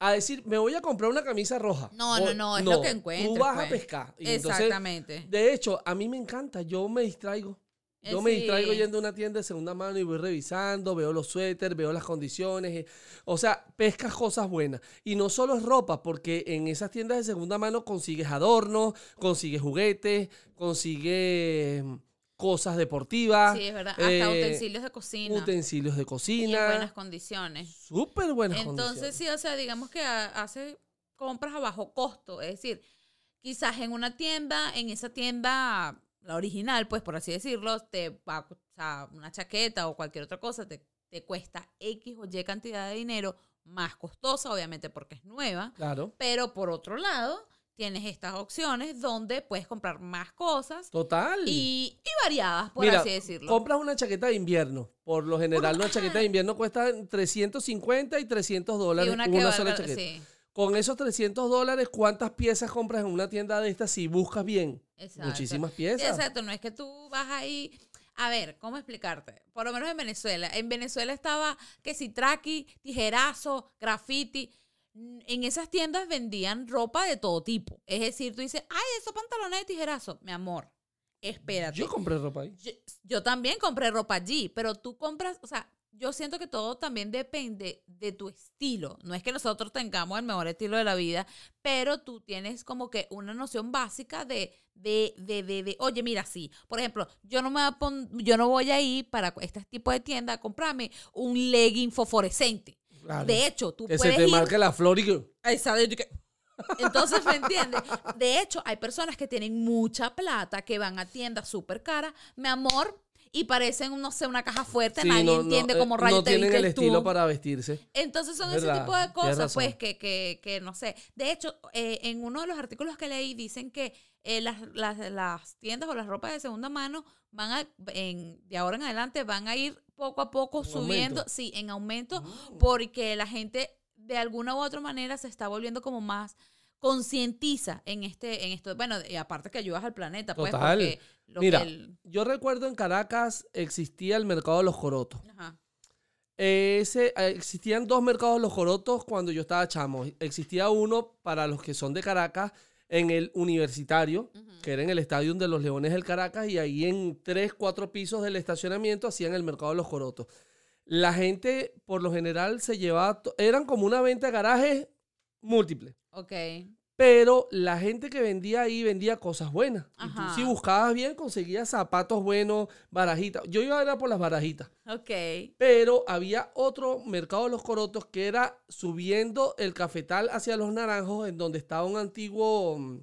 a decir, me voy a comprar una camisa roja. No, no, no, es lo que encuentres, Tú vas pues. a pescar. Y entonces, Exactamente. de hecho, a mí me encanta. Yo me distraigo. Yo Eh, me sí. distraigo yendo a una tienda de segunda mano y voy revisando, veo los suéteres, veo las condiciones. eh, O sea, pescas cosas buenas. Y no solo es ropa, porque en esas tiendas de segunda mano consigues adornos, consigues juguetes, consigues cosas deportivas. Sí, es verdad. Hasta eh, utensilios de cocina. Utensilios de y en cocina. buenas condiciones. Súper buenas Entonces, condiciones. sí, o sea, digamos que ha- hace compras a bajo costo. Es decir, quizás en una tienda, en esa tienda, la original, pues por así decirlo, te va, o sea, una chaqueta o cualquier otra cosa, te, te cuesta X o Y cantidad de dinero más costosa, obviamente porque es nueva. Claro. Pero por otro lado, tienes estas opciones donde puedes comprar más cosas Total. y, y variadas, por Mira, así decirlo. compras una chaqueta de invierno. Por lo general, una chaqueta de invierno cuesta 350 y 300 Y dólares una una, que sola valga- chaqueta. sí, Con esos 300 dólares, ¿cuántas piezas compras en una tienda de estas si buscas bien? exacto. Muchísimas piezas. exacto, no es que tú vas ahí. A ver, ¿cómo explicarte? Por lo menos en Venezuela. En Venezuela estaba que si traqui, tijerazo, graffiti. En esas tiendas vendían ropa de todo tipo. Es decir, tú dices, ay, esos pantalones de tijerazo. Mi amor, espérate. Yo compré ropa ahí. Yo, yo también compré ropa allí, pero tú compras, o sea, yo siento que todo también depende de tu estilo. No es que nosotros tengamos el mejor estilo de la vida, pero tú tienes como que una noción básica de, de, de, de, de, oye, mira, sí. Por ejemplo, yo no me voy a pon- yo no voy a ir para este tipo de tienda a comprarme un legging fosforescente. Claro. De hecho, tú que se puedes te ir marque la flor y que... Entonces, ¿me entiendes? De hecho, hay personas que tienen mucha plata que van a tiendas súper caras, mi amor, y parecen, no sé, una caja fuerte, Sí, nadie no, no, entiende eh, cómo rayos No te tienen el tú. estilo para vestirse. Entonces son Es ese verdad, tipo de cosas, pues, que, que, que no sé. De hecho, eh, en uno de los artículos que leí dicen que eh, las, las, las tiendas o las ropas de segunda mano van a, en, de ahora en adelante, van a ir poco a poco ¿En subiendo, aumento? Sí, en aumento, porque la gente de alguna u otra manera se está volviendo como más concientiza en este en esto bueno y aparte que ayudas al planeta pues Total. porque lo Mira, que el- yo recuerdo en Caracas existía el mercado de los corotos. ajá, Ese, eh, existían dos mercados de los corotos cuando yo estaba chamo. Existía uno para los que son de Caracas en el universitario, que era en el estadio de los Leones del Caracas, y ahí en tres, cuatro pisos del estacionamiento hacían el mercado de los corotos. La gente, por lo general, se llevaba, eran como una venta de garajes múltiple. ok Pero la gente que vendía ahí vendía cosas buenas. Y tú, Ajá. si buscabas bien, conseguías zapatos buenos, barajitas. Yo iba a ir a por las barajitas. ok Pero había otro mercado de los corotos que era subiendo el cafetal hacia los naranjos, en donde estaba un antiguo mm,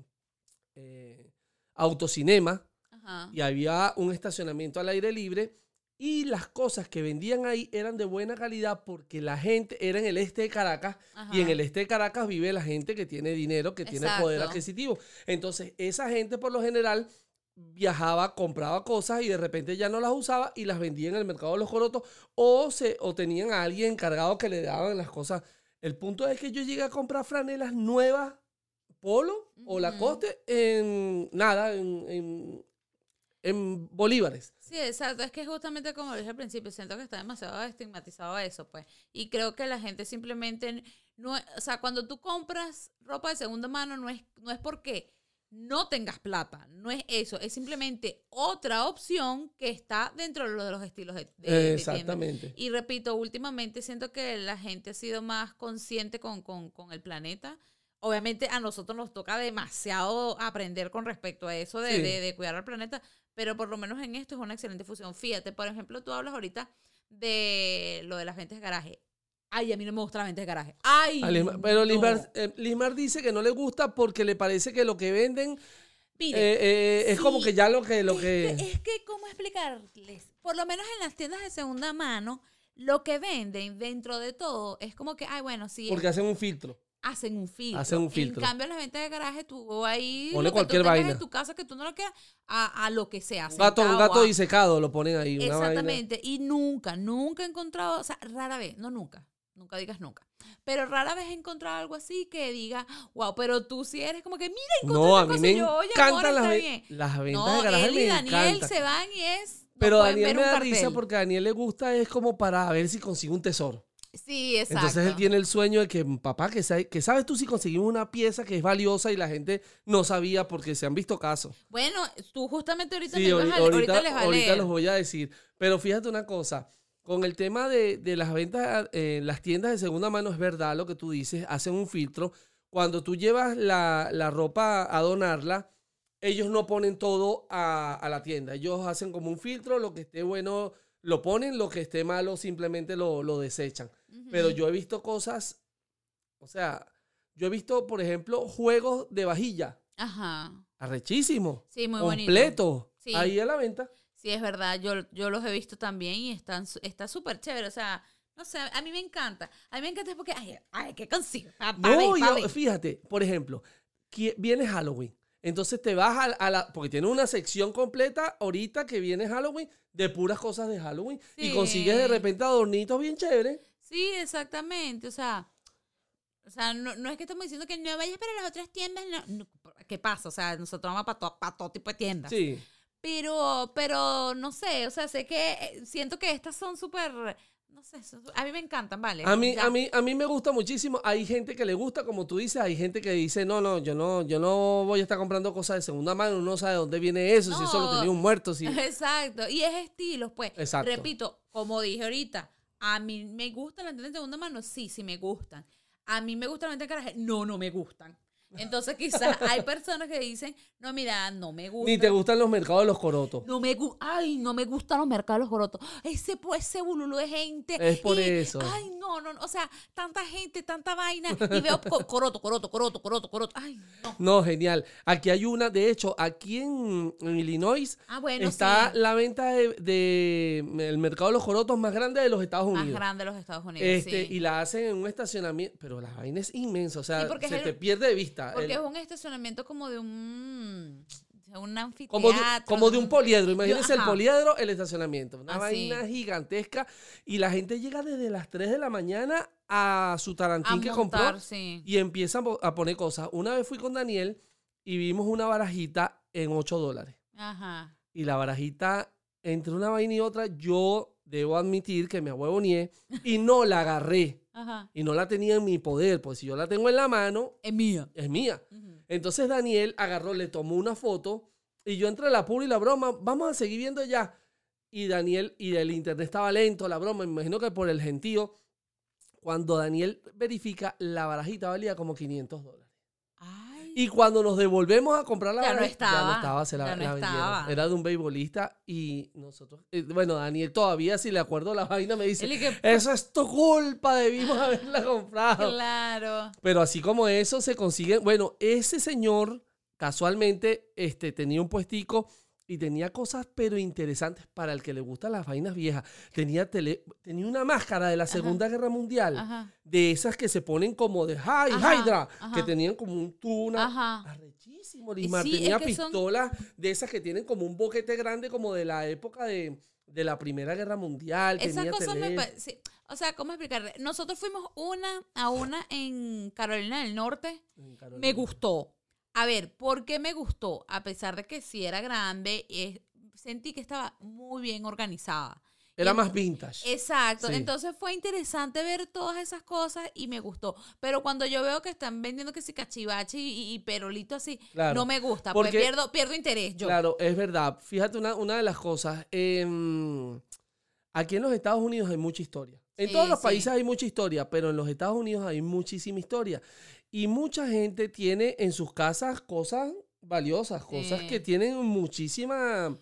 eh, autocinema ajá y había un estacionamiento al aire libre. Y las cosas que vendían ahí eran de buena calidad porque la gente era en el este de Caracas y en el este de Caracas vive la gente que tiene dinero, que tiene poder adquisitivo. Entonces, esa gente por lo general viajaba, compraba cosas y de repente ya no las usaba y las vendía en el mercado de los corotos o, se, o tenían a alguien encargado que le daban las cosas. El punto es que yo llegué a comprar franelas nuevas, polo o Ujú. Lacoste, en nada, en, en, en bolívares. Sí, exacto. Es que justamente como dije al principio, siento que está demasiado estigmatizado eso, pues. Y creo que la gente simplemente no, o sea, cuando tú compras ropa de segunda mano no es no es porque no tengas plata, no es eso, es simplemente otra opción que está dentro de lo de los estilos de, de-. Exactamente. Y repito, últimamente siento que la gente ha sido más consciente con, con- con el planeta. Obviamente a nosotros nos toca demasiado aprender con respecto a eso de, Sí. de- de cuidar al planeta, pero por lo menos en esto es una excelente fusión. Fíjate, por ejemplo, tú hablas ahorita de lo de las ventas de garaje. Ay, a mí no me gusta la venta de garaje. Ay, Lismar- pero no. Lismar, eh, Lismar dice que no le gusta porque le parece que lo que venden Mire, eh, eh, es como que ya lo que... Lo es que... que, es que, ¿cómo explicarles? Por lo menos en las tiendas de segunda mano, lo que venden dentro de todo es como que, ay, bueno, sí, Porque hacen un filtro. Hacen un filtro. Hacen un filtro. En cambio, en las ventas de garaje, tú ahí Ponle tú cualquier tengas vaina. en tu casa que tú no lo quieras, a, a lo que sea. Un gato, un gato disecado lo ponen ahí. Una vaina. Exactamente. Y nunca, nunca he encontrado, o sea, rara vez, no nunca, nunca digas nunca. Pero rara vez he encontrado algo así que diga, wow, pero tú sí eres como que, mira, encontré No, a mí cosa", me yo, "Oye, amor, encantan las, está ve- bien". las ventas No, de garaje. él y me Daniel se van y es. no Pero Daniel me da risa porque a Daniel le gusta es como para ver si consigue un tesoro. Sí, exacto. Entonces él tiene el sueño de que, papá, que, sabe- que sabes tú si conseguimos una pieza que es valiosa y la gente no sabía porque se han visto casos. Bueno, tú justamente ahorita Sí, me ibas ahori- a- ahorita, ahorita les a ahorita leer. los voy a decir. Pero fíjate una cosa, con el tema de, de las ventas eh, en las tiendas de segunda mano, es verdad lo que tú dices, hacen un filtro. Cuando tú llevas la, la ropa a donarla, ellos no ponen todo a, a la tienda. Ellos hacen como un filtro, lo que esté bueno lo ponen, lo que esté malo simplemente lo, lo desechan. Pero yo he visto cosas, o sea, yo he visto, por ejemplo, juegos de vajilla, Ajá. arrechísimos, Sí, muy bonito. completos, Sí. ahí a la venta. Sí, es verdad, yo, yo los he visto también y están está súper chévere. O sea, no sé, a mí me encanta. A mí me encanta porque, ay, ay qué consigo. Pa, pa' No, ver, yo- ver. fíjate, por ejemplo, viene Halloween. Entonces te vas a, a la. Porque tiene una sección completa ahorita que viene Halloween de puras cosas de Halloween. Y consigues de repente adornitos bien chéveres. Sí, exactamente. O sea, o sea no, no es que estamos diciendo que no vayas para las otras tiendas. No, no, ¿Qué pasa? O sea, nosotros vamos para todo, para todo tipo de tiendas. Sí. Pero, pero no sé, o sea, sé que eh, siento que estas son súper, no sé, son a mí me encantan, ¿vale? A mí, Ya. a, mí, a mí me gusta muchísimo. Hay gente que le gusta, como tú dices, hay gente que dice, no, no, yo no, yo no voy a estar comprando cosas de segunda mano, uno no sabe de dónde viene eso, si eso lo No. tenía un muerto, si. [laughs] Exacto, y es estilos, pues. Exacto. Repito, como dije ahorita, A mí me gustan las tiendas de segunda mano, sí, sí me gustan. A mí me gustan las tiendas de garaje, no, no me gustan. Entonces [laughs] quizás hay personas que dicen, no, mira, no me gusta. Ni te gustan los mercados de los corotos. No me gusta, ay, no me gustan los mercados de los corotos. Ese pues ese bululú de gente. Es por y- eso. Ay, no, no, no, o sea, tanta gente, tanta vaina y veo co- coroto, coroto, coroto, coroto, coroto. Ay, no. No, genial. Aquí hay una, de hecho, aquí en, en Illinois Ah, bueno, está sí. la venta de, de- el mercado de los corotos más grande de los Estados Más Unidos. grande de los Estados Unidos, Este, sí. Y la hacen en un estacionamiento, pero la vaina es inmensa, o sea, Sí, se te pierde de vista. Porque El- es un estacionamiento como de un, un anfiteatro. como, de, como de un poliedro, imagínense el poliedro, el estacionamiento, una Así. vaina gigantesca y la gente llega desde las 3 de la mañana a su tarantín A que montar, compró sí. y empiezan a poner cosas. Una vez fui con Daniel y vimos una barajita en 8 dólares. Ajá. Y la barajita, entre una vaina y otra, yo debo admitir que me ahuevoneé y no la agarré. Ajá. Y no la tenía en mi poder, pues si yo la tengo en la mano, Es mía. es mía. Entonces Daniel agarró, le tomó una foto y yo entre la pura y la broma, vamos a seguir viendo ya. Y Daniel, y el internet estaba lento, la broma, me imagino que por el gentío, cuando Daniel verifica, la barajita valía como 500 dólares. Y cuando nos devolvemos a comprar la Ya no barajita, ya no estaba, estaba, se la, ya no la vendieron. estaba. Era de un beisbolista y nosotros, eh, bueno, Daniel todavía si le acuerdo la vaina me dice, que- eso es tu culpa, debimos haberla comprado. Claro. Pero así como eso se consigue, bueno, ese señor casualmente este, tenía un puestico y tenía cosas pero interesantes para el que le gustan las vainas viejas. Tenía, tele- tenía una máscara de la Segunda Guerra Mundial, Ajá. de esas que se ponen como de Hy- Ajá, Hydra, que tenían como un tuna. Ajá. Arrechísimo, Lismar. Sí, tenía es que son- pistolas de esas que tienen como un boquete grande como de la época de, de la Primera Guerra Mundial. Esas tenía cosas me tele- sí. O sea, ¿cómo explicarle? Nosotros fuimos una a una en Carolina del Norte. Carolina. Me gustó. A ver, ¿por qué me gustó? A pesar de que sí era grande, eh, sentí que estaba muy bien organizada. Era más vintage. Exacto. Sí. Entonces fue interesante ver todas esas cosas y me gustó. Pero cuando yo veo que están vendiendo que si cachivache y, y perolito así, Claro. no me gusta. Porque- pues pierdo, pierdo interés yo. Claro, es verdad. Fíjate una, una de las cosas. em, aquí en los Estados Unidos hay mucha historia. En Sí, todos los sí. países hay mucha historia, pero en los Estados Unidos hay muchísima historia. Y mucha gente tiene en sus casas cosas valiosas, cosas Sí. que tienen muchísima...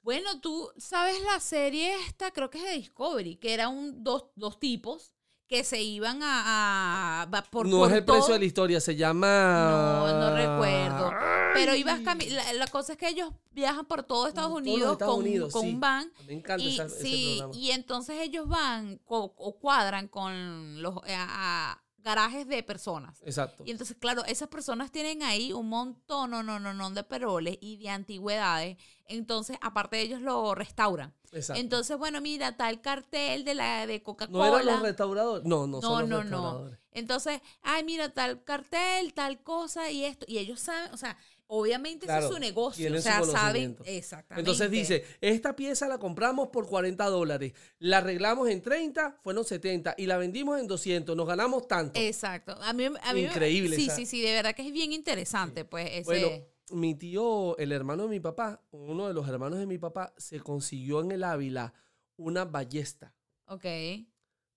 Bueno, tú sabes la serie esta, creo que es de Discovery, que era un dos, dos tipos que se iban a, por no por es el todo- precio de la historia, se llama... No, no recuerdo. Pero ibas la, la cosa es que ellos viajan por todo Estados Por Unidos Estados con, Unidos, con sí. un van. Me encanta Y, esa- ese sí, programa. y entonces ellos van o cuadran con los a garajes de personas. Exacto. Y entonces, claro, esas personas tienen ahí un montón, no, no, no, no, de peroles y de antigüedades. Entonces, aparte de ellos lo restauran. Exacto. Entonces, bueno, mira, tal cartel de la de ¿No Coca-Cola. eran los restauradores? No, no, No, son los no, no. Entonces, ay, mira, tal cartel, tal cosa y esto. Y ellos saben, o sea, obviamente ese es su negocio. O sea, saben. Exactamente. Entonces dice, esta pieza la compramos por 40 dólares, la arreglamos en 30, fueron 70 y la vendimos en 200, nos ganamos tanto. Exacto. A mí, a mí me- Increíble Sí, esa- sí, sí, de verdad que es bien interesante, pues, ese. Bueno, mi tío, el hermano de mi papá, uno de los hermanos de mi papá, se consiguió en el Ávila una ballesta. ok.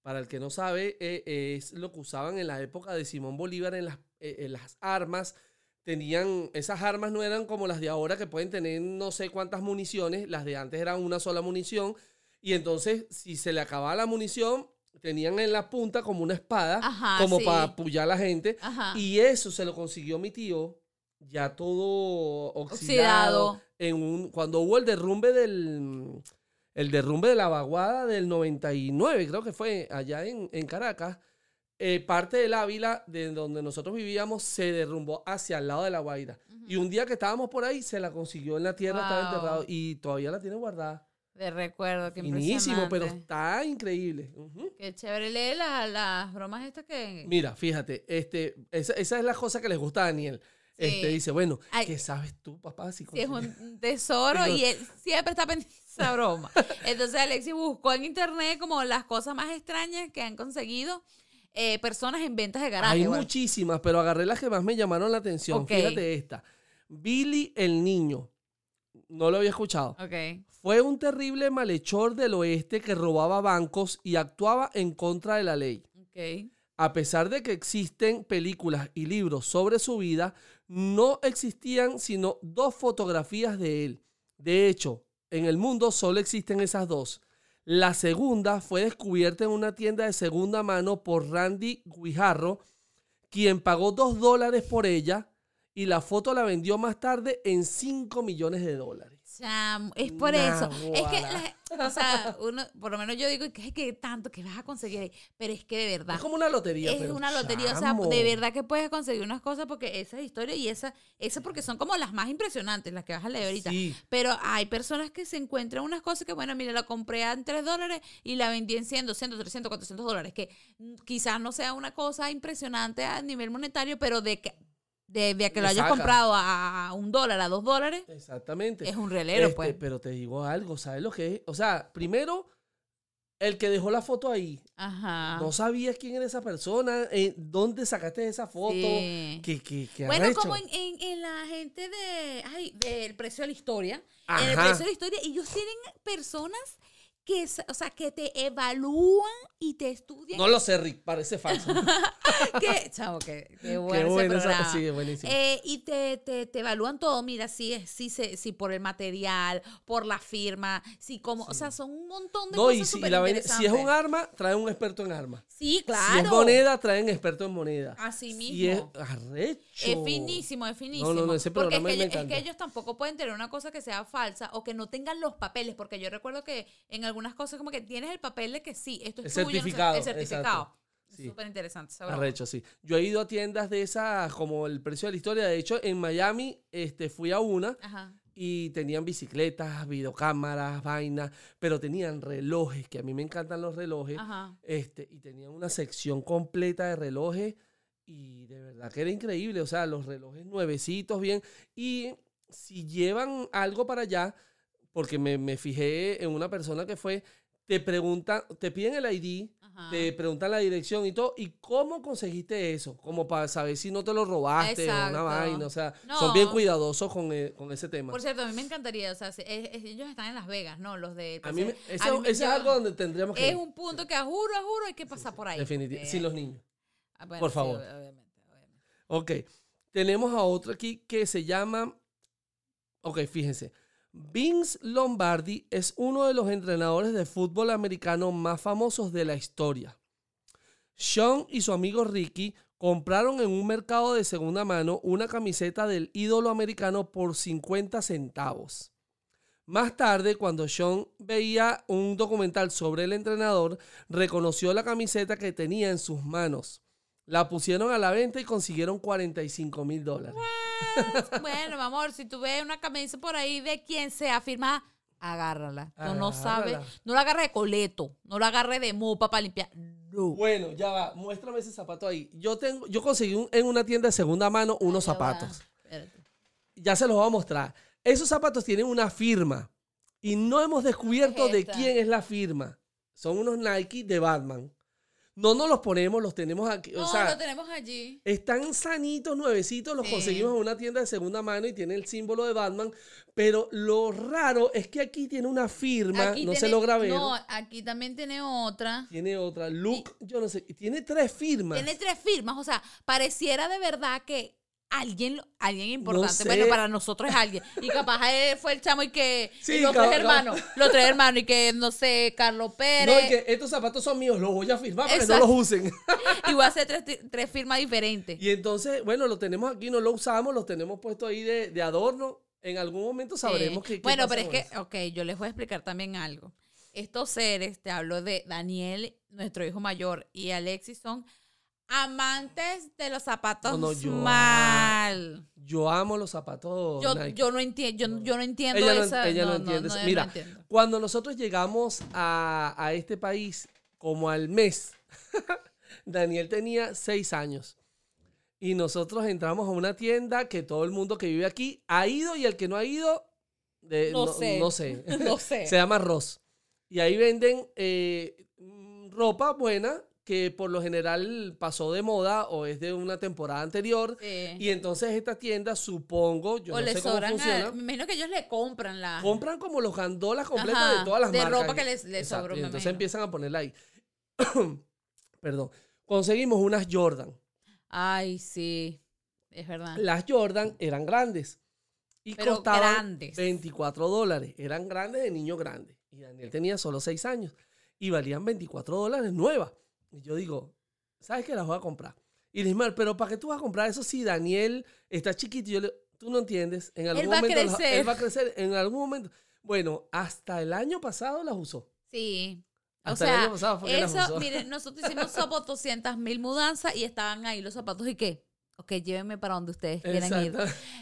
Para el que no sabe, eh, es lo que usaban en la época de Simón Bolívar en las, eh, en las armas. Tenían, esas armas no eran como las de ahora que pueden tener no sé cuántas municiones, las de antes eran una sola munición. Y entonces, si se le acababa la munición, tenían en la punta como una espada, Ajá, como sí. para apoyar a la gente. Ajá. Y eso se lo consiguió mi tío, ya todo oxidado. Oxidado. En un, cuando hubo el derrumbe del. El derrumbe de la vaguada del 99, creo que fue allá en, en Caracas. Eh, parte del Ávila, de donde nosotros vivíamos, se derrumbó hacia el lado de la Guaira. Y un día que estábamos por ahí, se la consiguió en la tierra, estaba Wow. enterrado. Y todavía la tiene guardada. De recuerdo, qué Finísimo, pero está increíble. Ujú. Qué chévere. Lee las, las bromas estas que... Mira, fíjate, este, esa, esa es la cosa que les gusta a Daniel. Este Sí. dice, bueno, Ay. ¿qué sabes tú, papá? Si es un [laughs] tesoro y él siempre está pendiente de esa broma. [laughs] Entonces Alexis buscó en internet como las cosas más extrañas que han conseguido eh, personas en ventas de garaje. Hay muchísimas, pero agarré las que más me llamaron la atención. Fíjate esta. Billy el niño. no lo había escuchado. Fue un terrible malhechor del oeste que robaba bancos y actuaba en contra de la ley. A pesar de que existen películas y libros sobre su vida, no existían sino dos fotografías de él. De hecho, en el mundo solo existen esas dos. La segunda fue descubierta en una tienda de segunda mano por Randy Guijarro, quien pagó dos dólares por ella y la foto la vendió más tarde en 5 millones de dólares. Chamo, es por eso. Es que, la- o sea, uno, por lo menos yo digo que es que tanto que vas a conseguir ahí, pero es que de verdad. Es como una lotería. Es pero, una lotería, o sea, de verdad que puedes conseguir unas cosas porque esas historias y esas, esas porque son como las más impresionantes, las que vas a leer ahorita. Sí. Pero hay personas que se encuentran unas cosas que, bueno, mira, la compré en 3 dólares y la vendí en 100, 200, 300, 400 dólares, que quizás no sea una cosa impresionante a nivel monetario, pero de que, de, de que lo hayas saca. comprado a, un dólar, a dos dólares, Exactamente. es un relero, Este, pues. Pero te digo algo, ¿sabes lo que es? O sea, primero, el que dejó la foto ahí, Ajá. no sabías quién era esa persona, eh, dónde sacaste esa foto, Sí. que, que, que Bueno, como en, en, en la gente de, ay, del precio de la historia. En el Ajá. precio de la historia, ellos tienen personas que, o sea, que te evalúan y te estudian. No lo sé, Rick, parece falso. [laughs] que, [laughs] chavo, que, qué Qué bueno ese bueno esa- programa. sí, es buenísimo. Eh, y te, te, te evalúan todo, mira, si es, si se, si por el material, por la firma, si como, o sea, son un montón de no, cosas y si, súper la vaina- si es un arma, trae un experto en armas. Sí, claro. Si es moneda, traen experto en moneda. Así es mismo. arrecho. Es finísimo, es finísimo. No, no, no, ese porque es que, me ellos, es que ellos tampoco pueden tener una cosa que sea falsa o que no tengan los papeles, porque yo recuerdo que en algunas cosas como que tienes el papel de que sí, esto es El tuyo, no certificado, el certificado. exacto. Sí. Súper interesante. Arrecho, sí. Yo he ido a tiendas de esas como el precio de la historia. De hecho, en Miami este, fui a una Ajá. y tenían bicicletas, videocámaras, vainas, pero tenían relojes, que a mí me encantan los relojes. Ajá. Este, y tenían una sección completa de relojes y de verdad que era increíble. O sea, los relojes nuevecitos, bien. Y si llevan algo para allá, porque me, me fijé en una persona que fue, te preguntan, te piden el ID, Ajá. te preguntan la dirección y todo. ¿Y cómo conseguiste eso? Como para saber si no te lo robaste o una vaina. O sea, No. son bien cuidadosos con, e- con ese tema. Por cierto, a mí me encantaría, o sea, si- es- es- ellos están en Las Vegas, ¿no? Los de... A mí, me- a ese, mí me ese es algo donde tendríamos que Es ir. un punto que a juro, a juro hay que pasar por ahí. Definitivamente. Eh, Sin los niños. ah, bueno, por sí, favor. obviamente, obviamente. Ok. Tenemos a otro aquí que se llama. Ok, fíjense. Vince Lombardi es uno de los entrenadores de fútbol americano más famosos de la historia. Sean y su amigo Ricky compraron en un mercado de segunda mano una camiseta del ídolo americano por 50 centavos. Más tarde, cuando Sean veía un documental sobre el entrenador, reconoció la camiseta que tenía en sus manos. La pusieron a la venta y consiguieron 45 mil dólares. [laughs] Bueno, mi amor, si tú ves una camisa por ahí de quien sea firmada, agárrala. Tú no sabes, no la agarres de coleto, no la agarres de mopa para limpiar. No. Bueno, ya va, muéstrame ese zapato ahí. Yo tengo, yo conseguí un- en una tienda de segunda mano unos zapatos. Ya se los voy a mostrar. Esos zapatos tienen una firma y no hemos descubierto de quién es la firma. Son unos Nike de Batman. No nos los ponemos, los tenemos aquí. No, o sea, lo tenemos allí. Están sanitos, nuevecitos, los Sí. conseguimos en una tienda de segunda mano y tiene el símbolo de Batman. Pero lo raro es que aquí tiene una firma, Aquí no se logra ver. No, aquí también tiene otra. Tiene otra, Luke, yo no sé, tiene tres firmas. Tiene tres firmas, o sea, pareciera de verdad que alguien, alguien importante. sé. Bueno, para nosotros es alguien. Y capaz él fue el chamo y que. Sí, y los tres hermanos. Los tres hermanos y que, no sé, Carlos Pérez. No, y que estos zapatos son míos, los voy a firmar para que no los usen. [laughs] Y voy a hacer tres, tres firmas diferentes. y entonces, bueno, lo tenemos aquí, no lo usamos, los tenemos puesto ahí de, de adorno. En algún momento sabremos Sí. que. Bueno, pero es que, eso. ok, yo les voy a explicar también algo. Estos seres, te hablo de Daniel, nuestro hijo mayor, y Alexis son amantes de los zapatos No, no, yo- mal. Yo amo los zapatos. Yo, yo no entiendo, yo, yo no entiendo Ella no, esa. ella no no, entiende eso. Mira, entiendo. cuando nosotros llegamos a, a este país, como al mes, [laughs] Daniel tenía seis años. Y nosotros entramos a una tienda que todo el mundo que vive aquí ha ido y el que no ha ido, de- No sé. no sé. No sé. [laughs] [laughs] Se llama Ross. Y ahí venden eh, mm, ropa buena que por lo general pasó de moda o es de una temporada anterior. Sí. Y entonces esta tienda, supongo, yo o no le sé cómo sobran. a- funciona, me imagino que ellos le compran la. compran como los gandolas completas Ajá, de todas las de marcas. ropa que les- les Exacto, sobró, y entonces imagino. empiezan a ponerla ahí. [coughs] Perdón. Conseguimos unas Jordan. Ay, sí. Es verdad. Las Jordan eran grandes. Y Pero costaban grandes. 24 dólares. Eran grandes de niño grande. Y Daniel tenía solo 6 años. Y valían 24 dólares nuevas. Y yo digo, ¿sabes qué? Las voy a comprar. Y le dije, "Mar, pero ¿para qué tú vas a comprar eso si Daniel está chiquito? Y yo le, tú no entiendes. En algún va a momento las- crecer. él va a crecer. En algún momento. Bueno, hasta el año pasado las usó. Sí. O Hasta el sea, año pasado fue que las eso, usó. miren, nosotros hicimos somos [laughs] 200 mil mudanzas y estaban ahí los zapatos y qué. Ok, llévenme para donde ustedes quieran ir.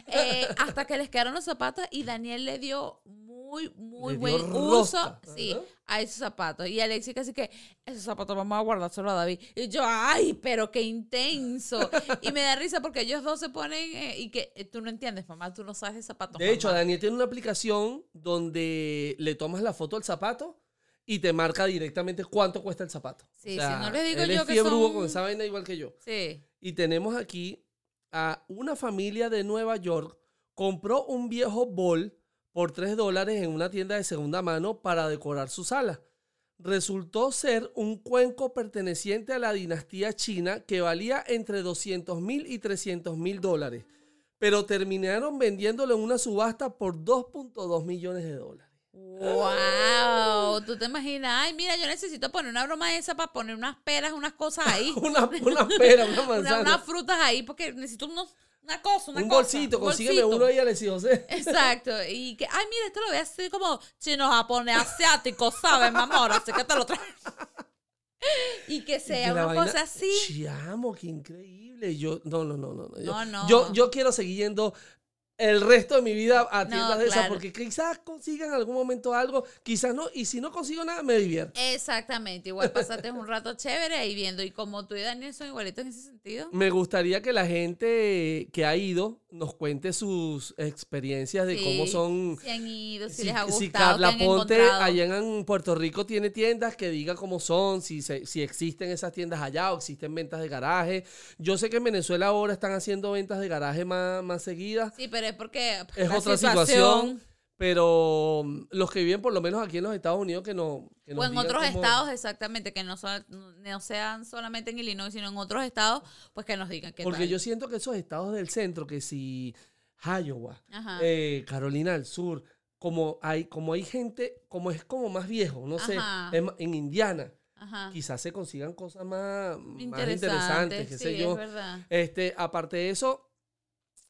Eh, hasta que les quedaron los zapatos y Daniel le dio muy, muy Le buen uso sí, a esos zapatos. Y Alexi casi que, esos zapatos vamos a guardárselo a David. Y yo, ay, pero qué intenso. [laughs] y me da risa porque ellos dos se ponen eh, y que eh, tú no entiendes, mamá, tú no sabes de zapatos. De hecho, mamá". Daniel tiene una aplicación donde le tomas la foto al zapato y te marca directamente cuánto cuesta el zapato. Sí, sí, no les digo él yo es que son- con esa vaina igual que yo. Sí. Y tenemos aquí a una familia de Nueva York compró un viejo bol por 3 dólares en una tienda de segunda mano para decorar su sala. Resultó ser un cuenco perteneciente a la dinastía china que valía entre 200 mil y 300 mil dólares, pero terminaron vendiéndolo en una subasta por 2.2 millones de dólares. Wow, tú te imaginas, ay, mira, yo necesito poner una broma esa para poner unas peras, unas cosas ahí. [laughs] Una, una pera, [laughs] una manzana. unas frutas ahí porque necesito unos, una cosa, una un cosa, bolsito, un consígueme bolsito. uno ahí, Alexi José. [laughs] Exacto, y que, ay, mira, esto lo voy a hacer como chino japonés asiático, ¿sabes, mi amor? Así que te lo traigo. y que sea una vaina- cosa así. Chiamo, qué increíble. Yo, no, no, no, no. no. Yo, No, no. Yo, yo quiero seguir yendo el resto de mi vida a No, tiendas de esas porque quizás consiga en algún momento algo, quizás no. Y si no consigo nada, me divierto. Exactamente, igual pasaste un rato chévere ahí viendo. Y como tú y Daniel son igualitos en ese sentido. Me gustaría que la gente que ha ido nos cuente sus experiencias de Sí, cómo son. Si han ido, si, Si, les ha gustado, si Carla han Ponte encontrado. allá en Puerto Rico tiene tiendas que diga cómo son, si, se- si existen esas tiendas allá o existen ventas de garaje. Yo sé que en Venezuela ahora están haciendo ventas de garaje más, más seguidas. Sí, pero es porque Es la otra situación, pero mm, los que viven por lo menos aquí en los Estados Unidos que no... que O en otros cómo- estados, exactamente, que no, son, no sean solamente en Illinois, sino en otros estados, pues que nos digan qué Porque tal. yo siento que esos estados del centro, que si Iowa, eh, Carolina del Sur, como hay, como hay gente, como es como más viejo, no sé, Ajá. es en Indiana, Ajá. quizás se consigan cosas más, más Interesante, interesantes, qué sí, sé es yo. verdad. Este, aparte de eso,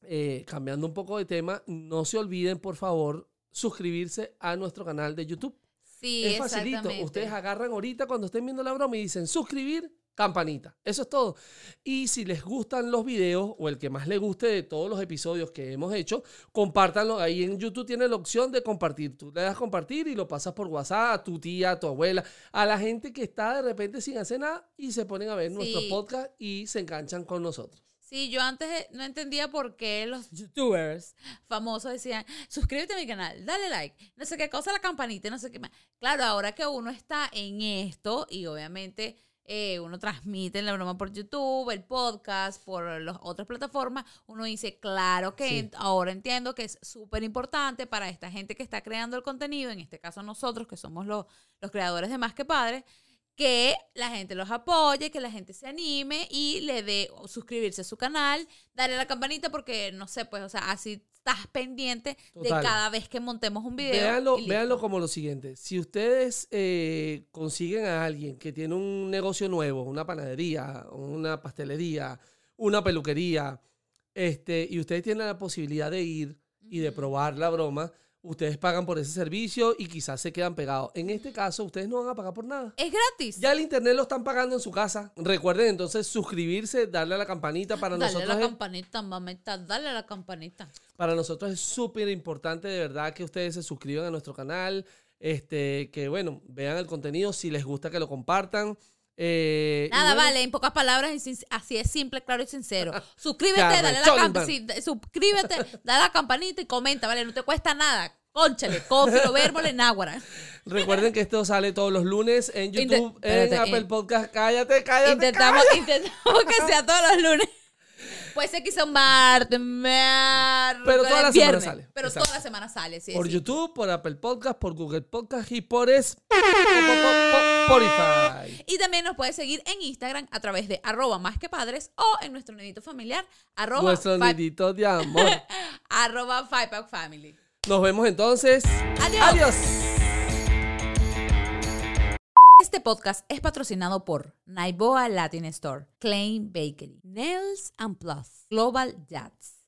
eh, cambiando un poco de tema, no se olviden, por favor, suscribirse a nuestro canal de YouTube. Sí, es facilito. Ustedes agarran ahorita cuando estén viendo la broma y dicen suscribir, campanita. Eso es todo. Y si les gustan los videos o el que más les guste de todos los episodios que hemos hecho, compártanlo. Ahí en YouTube tiene la opción de compartir. Tú le das compartir y lo pasas por WhatsApp a tu tía, a tu abuela, a la gente que está de repente sin hacer nada y se ponen a ver nuestro podcast y se enganchan con nosotros. Sí, yo antes no entendía por qué los youtubers famosos decían, suscríbete a mi canal, dale like, no sé qué cosa, la campanita, no sé qué más. Claro, ahora que uno está en esto y obviamente eh, uno transmite la broma por YouTube, el podcast, por las otras plataformas, uno dice, claro que Sí. ent- ahora entiendo que es súper importante para esta gente que está creando el contenido, en este caso nosotros que somos los, los creadores de Más que Padres, que la gente los apoye, que la gente se anime y le dé suscribirse a su canal, darle a la campanita porque no sé, pues, o sea, así estás pendiente de cada vez que montemos un video. Véanlo, véanlo como lo siguiente. Si ustedes eh, consiguen a alguien que tiene un negocio nuevo, una panadería, una pastelería, una peluquería, este, y ustedes tienen la posibilidad de ir y de probar la broma, ustedes pagan por ese servicio y quizás se quedan pegados. En este caso, ustedes no van a pagar por nada. Es gratis. Ya el internet lo están pagando en su casa. Recuerden entonces suscribirse, darle a la campanita para dale a nosotros. la es- campanita, mamita, dale a la campanita. para nosotros es súper importante de verdad que ustedes se suscriban a nuestro canal, este, que bueno, vean el contenido, si les gusta que lo compartan. Eh, Nada, bueno, vale, en pocas palabras, así es simple, claro y sincero. [laughs] Suscríbete, dale la campanita, suscríbete, dale la campanita y comenta, vale, no te cuesta nada. Conchale, cófilo, [laughs] vérmole, náguara. Recuerden que esto sale todos los lunes en YouTube, en espérate, Apple. Podcast. Cállate, cállate. Intentamos, intentamos que sea todos los lunes. Puede ser que sea un martes, Pero toda la semana viernes, sale. Pero Exacto. toda la semana sale, sí. por sí. YouTube, por Apple Podcast, por Google Podcast y por es- [laughs] Spotify. Y también nos puedes seguir en Instagram a través de arroba más que padres o en nuestro nidito familiar arroba, Nuestro nidito de amor. [laughs] arroba Five Pack Family. Nos vemos entonces. Adiós. Adiós. Este podcast es patrocinado por Naiboa Latin Store, Klein Bakery, Nails and Plus, Global Jats.